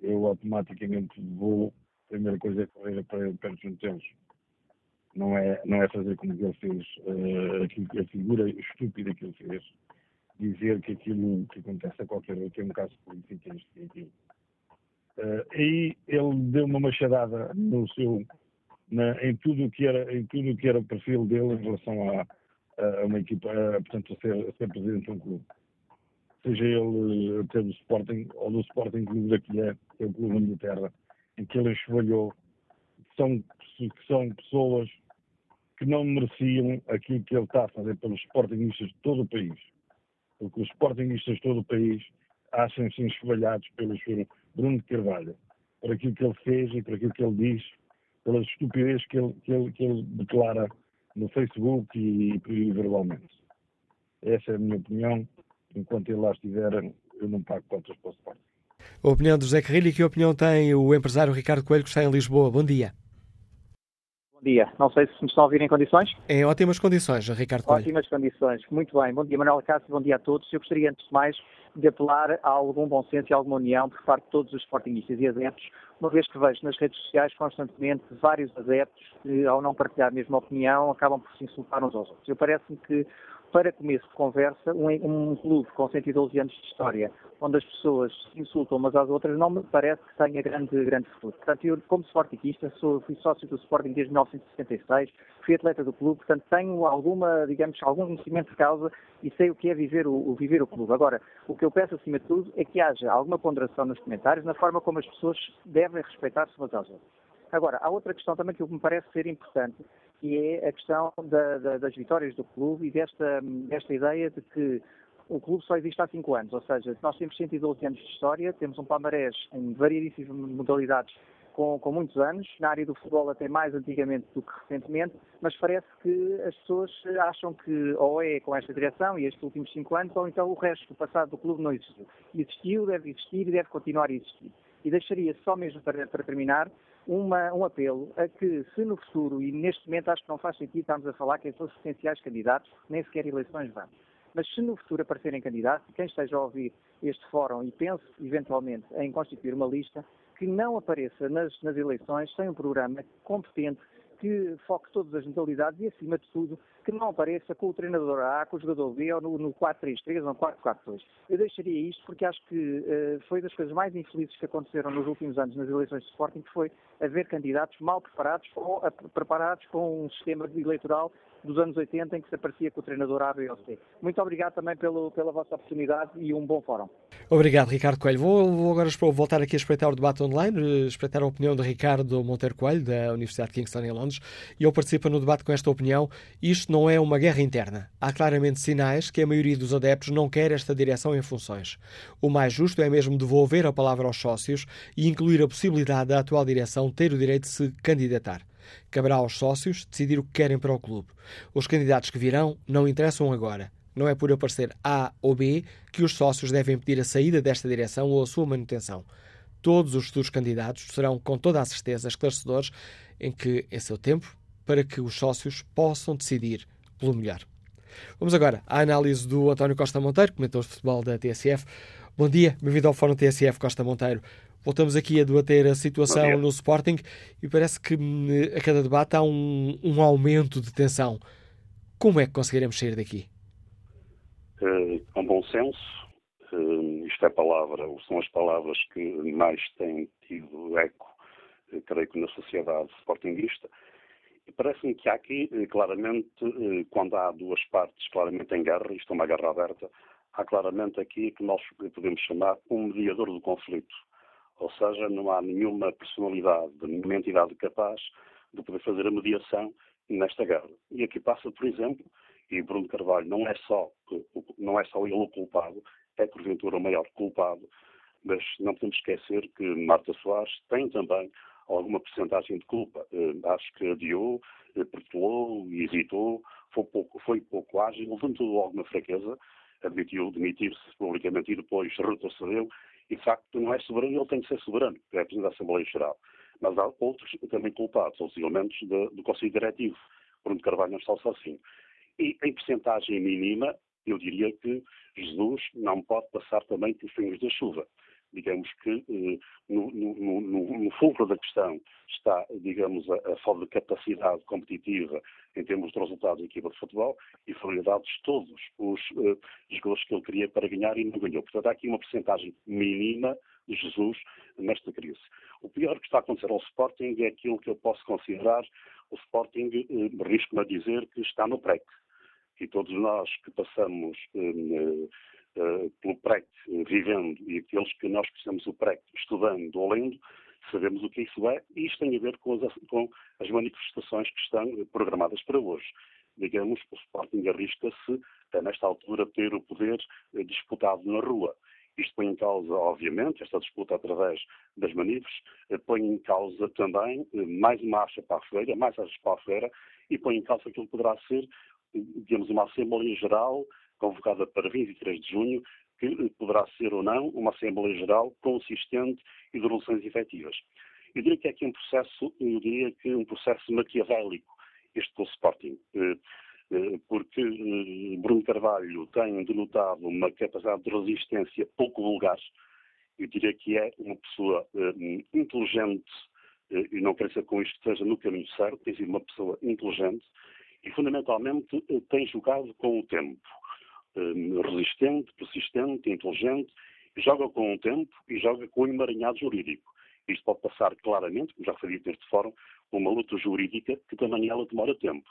eu automaticamente vou, a primeira coisa é correr para perto deles. Não é, não é fazer como ele fez, uh, a figura estúpida que ele fez, dizer que aquilo que acontece a qualquer outro é um caso político e aquilo. Uh, aí ele deu uma machadada no seu na, em tudo que era em tudo que era o perfil dele em relação a, a uma equipa, a, portanto, a ser, a ser presidente de um clube. Seja ele até do Sporting ou do Sporting Clube daqui é, que é o clube da Inglaterra, em que ele que são, são pessoas que não mereciam aquilo que ele está a fazer pelos Sportingistas de todo o país. Porque os Sportingistas de todo o país acham-se enxovalhados pelo Bruno Carvalho, por aquilo que ele fez e por aquilo que ele diz pelas estupidez que ele, que ele, que ele declara no Facebook e, e, verbalmente. Essa é a minha opinião. Enquanto ele lá estiver, eu não pago contas para o Sporting. A opinião do José Carrilho e que opinião tem o empresário Ricardo Coelho, que está em Lisboa. Bom dia. Bom dia. Não sei se me estão a ouvir em condições. Em ótimas condições, Ricardo Coelho. Ótimas condições. Muito bem. Bom dia, Manuel Cássio. Bom dia a todos. Eu gostaria, antes de mais, de apelar a algum bom senso e alguma união por parte de todos os sportingistas e adeptos, uma vez que vejo nas redes sociais constantemente vários adeptos que, ao não partilhar a mesma opinião, acabam por se insultar uns aos outros. Eu parece-me que para começo de conversa, um, um, clube com 112 anos de história, onde as pessoas se insultam umas às outras, não me parece que tenha grande, grande futuro. Portanto, eu, como sportingista, sou, fui sócio do Sporting desde 1966, fui atleta do clube, portanto, tenho alguma, digamos, algum conhecimento de causa e sei o que é viver o, o, viver o clube. Agora, o que eu peço, acima de tudo, é que haja alguma ponderação nos comentários na forma como as pessoas devem respeitar-se umas às outras. Agora, há outra questão também que me parece ser importante, que é a questão da, da, das vitórias do clube e desta, desta ideia de que o clube só existe há 5 anos, ou seja, nós temos 112 anos de história, temos um palmarés em variedíssimas modalidades com, com, muitos anos, na área do futebol até mais antigamente do que recentemente, mas parece que as pessoas acham que ou é com esta direção e estes últimos 5 anos, ou então o resto do passado do clube não existiu. Existiu, deve existir e deve continuar a existir. E deixaria só mesmo para, para terminar uma, um apelo a que, se no futuro, e neste momento acho que não faz sentido estarmos a falar que são potenciais candidatos, nem sequer eleições vamos. Mas se no futuro aparecerem candidatos, quem esteja a ouvir este fórum e pense eventualmente em constituir uma lista, que não apareça nas, nas eleições sem um programa competente que foque todas as modalidades e, acima de tudo, que não apareça com o treinador A, com o jogador B ou no, no 4-3-3 ou no 4-4-2. Eu deixaria isto porque acho que uh, foi das coisas mais infelizes que aconteceram nos últimos anos nas eleições de Sporting, que foi haver candidatos mal preparados ou a, preparados com um sistema eleitoral dos anos 80 em que se aparecia com o treinador A, B ou C. Muito obrigado também pelo, pela vossa oportunidade e um bom fórum. Obrigado, Ricardo Coelho. Vou, vou agora voltar aqui a espreitar o debate online, eh, espreitar a opinião de Ricardo Monteiro Coelho, da Universidade de Kingston em Londres, e ele participa no debate com esta opinião. Isto não é uma guerra interna. Há claramente sinais que a maioria dos adeptos não quer esta direção em funções. O mais justo é mesmo devolver a palavra aos sócios e incluir a possibilidade da atual direção ter o direito de se candidatar. Caberá aos sócios decidir o que querem para o clube. Os candidatos que virão não interessam agora. Não é por aparecer A ou B que os sócios devem pedir a saída desta direção ou a sua manutenção. Todos os futuros candidatos serão, com toda a certeza, esclarecedores em que, em seu tempo, para que os sócios possam decidir pelo melhor. Vamos agora à análise do António Costa Monteiro, comentador de futebol da TSF. Bom dia, bem-vindo ao Fórum TSF Costa Monteiro. Voltamos aqui a debater a situação no Sporting e parece que hum, a cada debate há um, um aumento de tensão. Como é que conseguiremos sair daqui? Uh, com bom senso, uh, isto é palavra, são as palavras que mais têm tido eco, uh, creio que na sociedade sportinguista. Parece-me que há aqui, claramente, quando há duas partes claramente em guerra, isto é uma guerra aberta, há claramente aqui que nós podemos chamar um mediador do conflito ou seja, não há nenhuma personalidade, nenhuma entidade capaz de poder fazer a mediação nesta guerra. E aqui passa, por exemplo, e Bruno Carvalho não é só, não é só ele o culpado, é porventura o maior culpado, mas não podemos esquecer que Marta Soares tem também alguma porcentagem de culpa. Uh, acho que adiou, uh, perturbou, hesitou, foi pouco, foi pouco ágil, levantou alguma fraqueza, admitiu demitir-se publicamente e depois retrocedeu. E, de facto, não é soberano, ele tem que ser soberano, é presidente da Assembleia Geral. Mas há outros também culpados, os elementos de, do Conselho Diretivo. Bruno Carvalho não está sozinho. E em percentagem mínima, eu diria que Jesus não pode passar também pelos fingos da chuva digamos que eh, no, no, no, no fulcro da questão está, digamos, a, a, falta de capacidade competitiva em termos de resultados da equipa de futebol e foram dados todos os uh, jogadores que ele queria para ganhar e não ganhou. Portanto, há aqui uma porcentagem mínima de Jesus nesta crise. O pior que está a acontecer ao Sporting é aquilo que eu posso considerar o Sporting, uh, risco-me a dizer que está no PREC. E todos nós que passamos uh, uh, pelo PREC vivendo e aqueles que nós conhecemos o PREC estudando ou lendo, sabemos o que isso é e isto tem a ver com as, com as manifestações que estão programadas para hoje. Digamos, o Sporting arrisca-se, nesta altura, ter o poder uh, disputado na rua. Isto põe em causa, obviamente, esta disputa através das manifes, põe em causa também mais marcha para a feira, mais marchas para a feira, e põe em causa aquilo que poderá ser, digamos, uma Assembleia Geral convocada para 23 de junho, que poderá ser ou não uma Assembleia Geral consistente e de resoluções efetivas. Eu diria que é aqui um processo, eu diria que um processo maquiavélico, este do Sporting, eh, eh, porque eh, Bruno Carvalho tem denotado uma capacidade de resistência pouco vulgar, eu diria que é uma pessoa inteligente, e não dizer com isto que esteja no caminho certo, tem sido uma pessoa inteligente e fundamentalmente tem jogado com o tempo. Hum, resistente, persistente, inteligente, joga com o tempo e joga com o emaranhado jurídico. Isto pode passar claramente, como já foi dito neste fórum, uma luta jurídica que também ela demora tempo.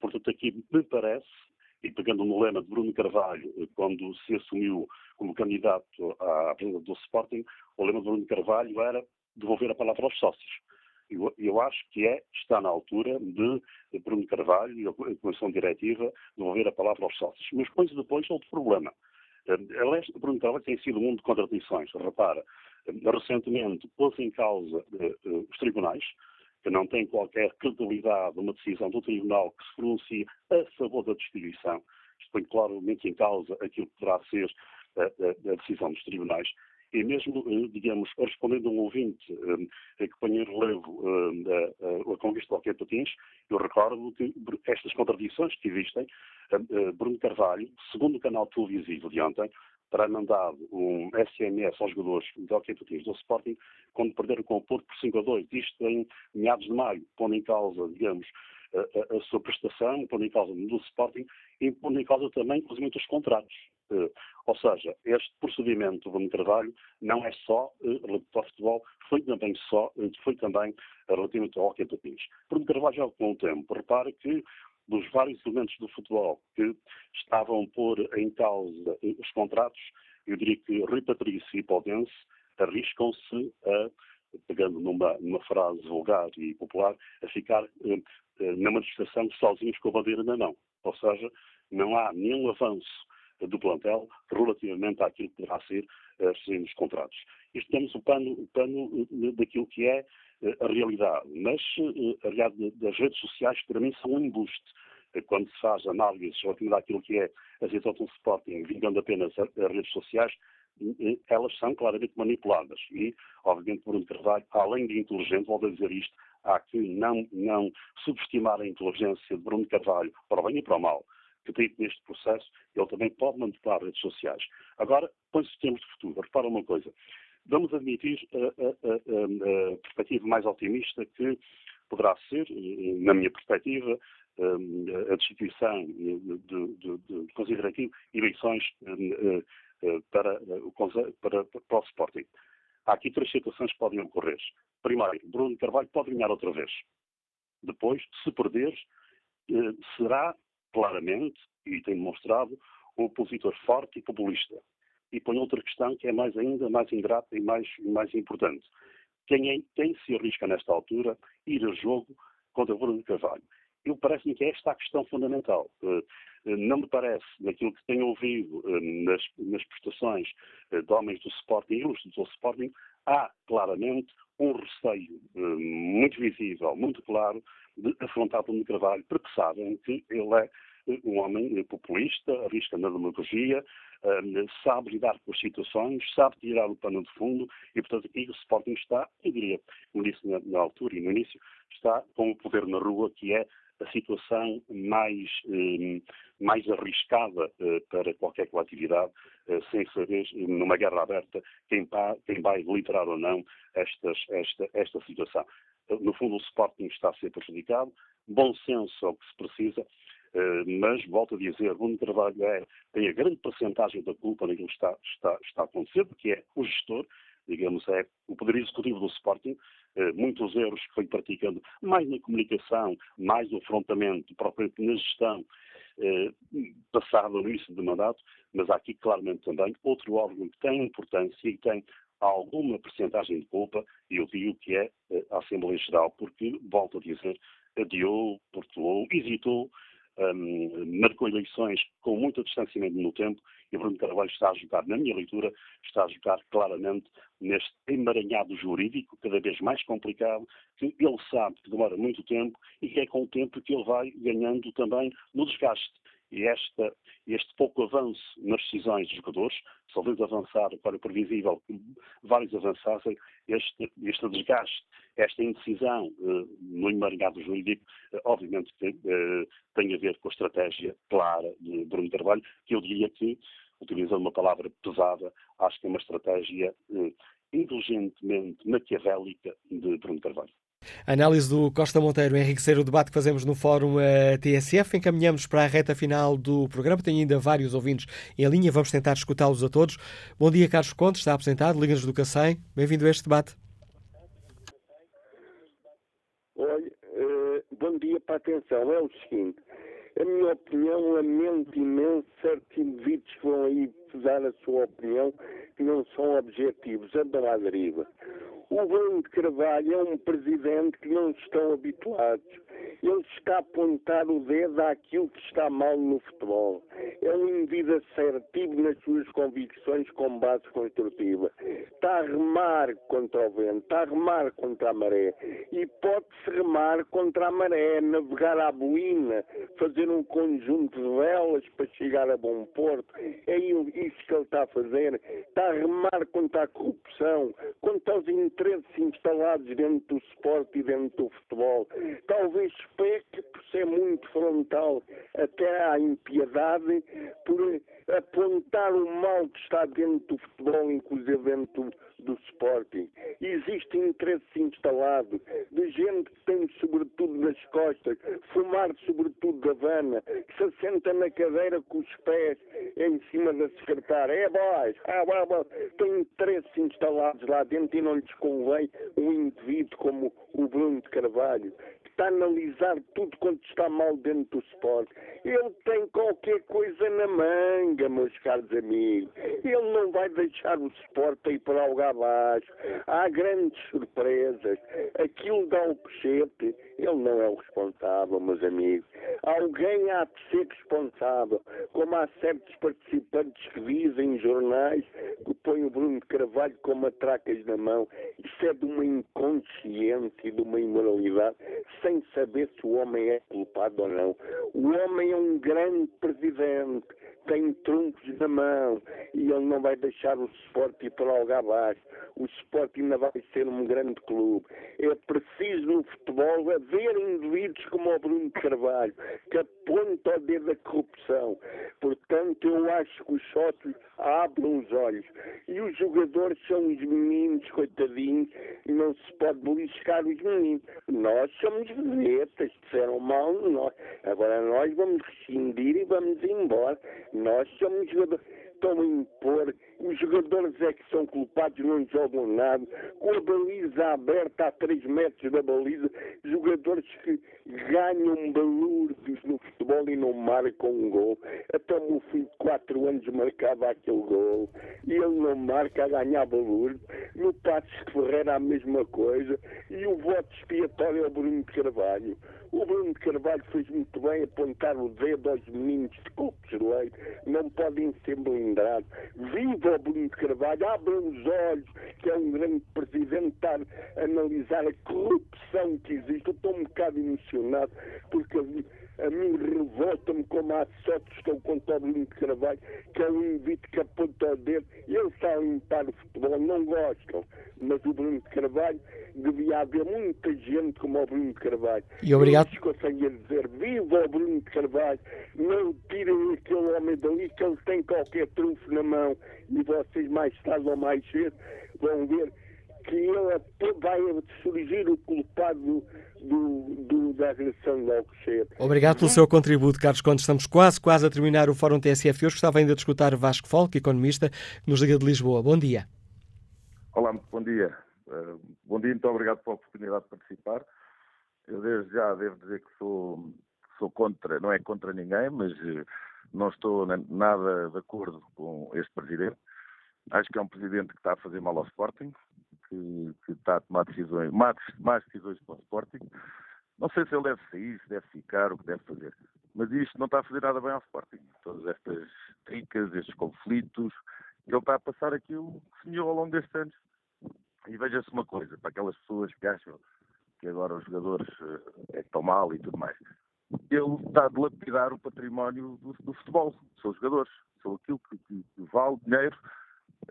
Portanto, aqui me parece, e pegando no lema de Bruno Carvalho, eh, quando se assumiu como candidato à presidência do Sporting, o lema de Bruno Carvalho era devolver a palavra aos sócios. Eu, acho que é, está na altura de Bruno Carvalho e a Comissão Diretiva devolver a palavra aos sócios. Mas depois, depois outro problema. Eh, aliás, Bruno Carvalho tem sido um mundo de contradições. Repara, eh, recentemente pôs em causa uh, os tribunais, que não têm qualquer credibilidade uma decisão do tribunal que se pronuncie a favor da destituição. Isto põe claramente em causa aquilo que poderá ser a decisão dos tribunais e mesmo, eh, digamos, respondendo a um ouvinte eh, que põe em relevo eh, a, conquista do Alquete Patins, eu recordo que estas contradições que existem, Bruno Carvalho, segundo o canal televisivo de ontem, terá mandado um SMS aos jogadores do Alquete Patins do Sporting quando perderam com o Porto por 5 a 2, isto em meados de maio, pondo em causa, digamos, a, a, sua prestação, pondo em causa do Sporting e pondo em causa também, inclusive, os contratos. Uh, ou seja, este procedimento do trabalho não é só uh, relativo ao futebol, foi também só, uh, foi também relativamente ao hockey patins. Bruno Carvalho já com o tempo, repare que dos vários elementos do futebol que estavam a pôr em causa os contratos, eu diria que Rui Patrício e Podense arriscam-se a pegando numa, numa, frase vulgar e popular, a ficar eh, eh, na manifestação sozinhos com a bandeira na mão. Ou seja, não há nenhum avanço do plantel relativamente àquilo que deverá ser uh, os contratos. Isto temos o pano, o pano daquilo que é uh, a realidade, mas a realidade das redes sociais para mim são um embuste. Quando se faz análise relativamente àquilo que é a situação do Sporting, vingando apenas as redes sociais, elas são claramente manipuladas. E, obviamente, Bruno Carvalho, além de inteligente, volto a dizer isto, há que não, não subestimar a inteligência de Bruno Carvalho, para o bem e para o mal, que tem neste processo, ele também pode manipular redes sociais. Agora, põe-se termos de futuro. Repara uma coisa. Vamos admitir a, a, a, a perspectiva mais otimista que poderá ser, na minha perspectiva, a destituição de, de, de, de considerativo eleições eh, eh, para, para, para o Sporting. Há aqui três situações que podem ocorrer. Primeiro, Bruno Carvalho pode ganhar outra vez. Depois, se perder, eh, será claramente, e tem demonstrado, um opositor forte e populista. E põe outra questão que é mais ainda mais ingrata e mais, mais importante. Quem, é, quem se arrisca nesta altura ir a jogo contra Bruno Carvalho? Eu, parece-me que esta é a questão fundamental. Não me parece, naquilo que tenho ouvido nas, nas prestações de homens do Sporting, ilustres do Sporting, há claramente um receio muito visível, muito claro, de afrontar o Carvalho, porque sabem que ele é um homem populista, arrisca na demagogia, sabe lidar com as situações, sabe tirar o pano de fundo e, portanto, aqui o Sporting está, eu diria, como disse na, na altura e no início, está com o poder na rua, que é a situação mais, eh, mais arriscada eh, para qualquer coletividade, eh, sem saber, numa guerra aberta, quem, quem vai liderar ou não estas, esta, esta situação. No fundo, o Sporting está a ser prejudicado, bom senso é o que se precisa, eh, mas, volto a dizer, Bruno Carvalho é, tem a grande porcentagem da culpa naquilo que está, está, está acontecendo, que é o gestor, digamos, é o poder executivo do Sporting, eh, muitos erros que foi praticando, mais na comunicação, mais no afrontamento, propriamente na gestão, eh, passado no início do mandato, mas há aqui claramente também outro órgão que tem importância e tem alguma percentagem de culpa, e eu digo que é a Assembleia Geral, porque, volto a dizer, adiou, portuou, hesitou, um, marcou eleições com muito distanciamento no tempo e Bruno Carvalho está a jogar, na minha leitura, está a jogar claramente neste emaranhado jurídico, cada vez mais complicado, que ele sabe que demora muito tempo e que é com o tempo que ele vai ganhando também no desgaste. E esta, este pouco avanço nas decisões dos jogadores, talvez avançar para o previsível que vários avançassem, este, este desgaste, esta indecisão no emaranhado jurídico, uh, obviamente que, uh, tem a ver com a estratégia clara de Bruno Carvalho, que eu diria que, utilizando uma palavra pesada, acho que é uma estratégia indulgentemente maquiavélica de Bruno Carvalho. Análise do Costa Monteiro, enriquecer o debate que fazemos no Fórum uh, TSF. Encaminhamos para a reta final do programa. Tenho ainda vários ouvintes em linha. Vamos tentar escutá-los a todos. Bom dia, Carlos Contes, está apresentado, Liga-nos do Cacém. Bem-vindo a este debate. Uh, bom dia para a atenção. É o seguinte, a minha opinião, lamento imenso certos indivíduos que vão aí dar a sua opinião que não são objetivos, andam à deriva. O Bruno de Carvalho é um presidente que não estão habituados. Ele está a apontar o dedo àquilo que está mal no futebol. É um indivíduo assertivo nas suas convicções com base construtiva. Está a remar contra o vento, está a remar contra a maré. E pode-se remar contra a maré, navegar à boina, fazer um conjunto de velas para chegar a bom porto. É isso que ele está a fazer. Está a remar contra a corrupção, contra os interesses interesses instalados dentro do esporte e dentro do futebol. Talvez peque por ser muito frontal até à impiedade, por apontar o mal que está dentro do futebol, dentro do Sporting. Existem interesses instalados de gente que tem sobretudo nas costas, fumar sobretudo da vana, que se assenta na cadeira com os pés em cima da secretária. É boys, é boys. Tem interesses instalados lá dentro e não lhes convém um indivíduo como o Bruno de Carvalho, está a analisar tudo quanto está mal dentro do Sport. Ele tem qualquer coisa na manga, meus caros amigos. Ele não vai deixar o Sport ir para algo abaixo. Há grandes surpresas. Aquilo dá o cochete. Ele não é o responsável, meus amigos. Alguém há de ser responsável. Como há certos participantes que dizem em jornais que põem o Bruno Carvalho com matracas na mão. Isso é de uma inconsciência e de uma imoralidade sem saber se o homem é culpado ou não. O homem é um grande presidente, tem trunfos na mão e ele não vai deixar o Sport ir para algo abaixo. O Sport ainda vai ser um grande clube. É preciso no futebol haver indivíduos como o Bruno Carvalho, que aponta o dedo da corrupção. Portanto, eu acho que os sócios abrem os olhos. E os jogadores são os meninos, coitadinhos, e não se pode beliscar os meninos. Nós somos vedetas, disseram mal nós. Agora nós vamos rescindir e vamos embora. Nós somos jogadores estão a impor, os jogadores é que são culpados, não jogam nada, com a baliza aberta a 3 metros da baliza, jogadores que ganham balúrdios no futebol e não marca um gol. Até o meu filho de 4 anos marcava aquele gol e ele não marca, ganhava Lourdes. No Passos de Ferreira a mesma coisa e o voto expiatório é o Bruno Carvalho. O Bruno Carvalho fez muito bem apontar o dedo aos meninos de Copos Leite, não podem ser blindados. Viva o Bruno Carvalho, abram os olhos, que é um grande presidente, a analisar a corrupção que existe. Eu estou um bocado emocionado, porque a mim revolta-me como há só estão contra o Bruno de Carvalho, que é um invito que aponta o dedo. Ele está a limpar o futebol, não gostam. Mas o Bruno de Carvalho, devia haver muita gente como o Bruno de Carvalho. E obrigado. Eles conseguem dizer, viva o Bruno de Carvalho, não tirem aquele homem dali que ele tem qualquer trunfo na mão. E vocês mais tarde ou mais cedo vão ver que ele vai surgir o culpado do, do, da agressão de Alcochete. Obrigado pelo seu contributo, Carlos Contes. Estamos quase, quase a terminar o Fórum TSF hoje. Gostava ainda de escutar Vasco Folk, economista, que nos liga de Lisboa. Bom dia. Olá, muito bom dia. Uh, bom dia, muito obrigado pela oportunidade de participar. Eu desde já devo dizer que sou, sou contra, não é contra ninguém, mas uh, não estou nada de acordo com este presidente. Acho que é um presidente que está a fazer mal ao Sporting, que, que está a tomar decisões, más, decisões para o Sporting. Não sei se ele deve sair, se deve ficar, o que deve fazer. Mas isto não está a fazer nada bem ao Sporting. Todas estas tricas, estes conflitos, ele está a passar aquilo que semeou ao longo destes anos. E veja-se uma coisa, para aquelas pessoas que acham que agora os jogadores é que estão mal e tudo mais. Ele está a dilapidar o património do, do futebol. São os jogadores. São aquilo que, que, que vale dinheiro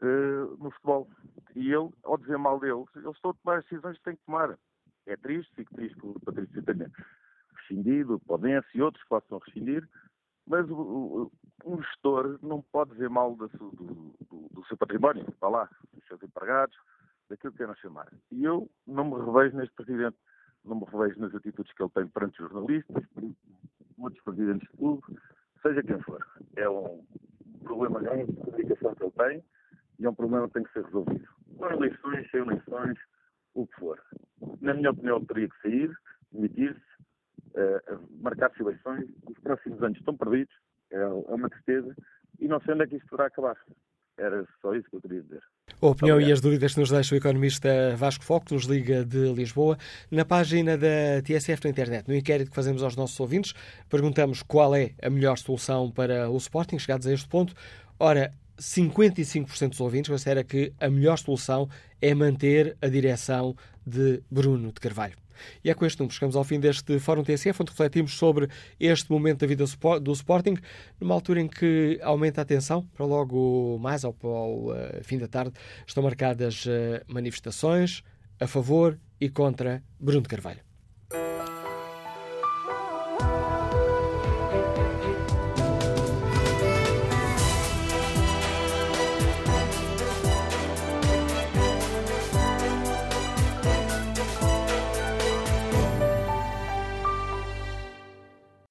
uh, no futebol. E ele, ao dizer mal deles, eles estão a tomar as decisões que têm que tomar. É triste, fico triste que o Patrício tenha rescindido, o Podense e outros possam rescindir, mas o, o, um gestor não pode dizer mal do, do, do, seu património, está lá, dos seus empregados, daquilo que queiram chamar. E eu não me revejo neste presidente, não me revejo nas atitudes que ele tem perante os jornalistas, outros presidentes de clube, seja quem for. É um problema grande de comunicação que ele tem, e é um problema que tem que ser resolvido. Com eleições, sem eleições, o que for. Na minha opinião, teria que sair, demitir-se, uh, marcar-se eleições. Os próximos anos estão perdidos, é, é uma tristeza, e não sei onde é que isto poderá acabar. Era só isso que eu queria dizer. A opinião Obrigado. e as dúvidas que nos deixa o economista Vasco Foco, que nos liga de Lisboa. Na página da TSF na internet, no inquérito que fazemos aos nossos ouvintes, perguntamos qual é a melhor solução para o Sporting, chegados a este ponto. Ora, 55% dos ouvintes considera que a melhor solução é manter a direção de Bruno de Carvalho. E é com este número chegamos ao fim deste Fórum TSF, onde refletimos sobre este momento da vida do Sporting, numa altura em que aumenta a tensão, para logo mais ao, ao uh, fim da tarde, estão marcadas uh, manifestações a favor e contra Bruno de Carvalho.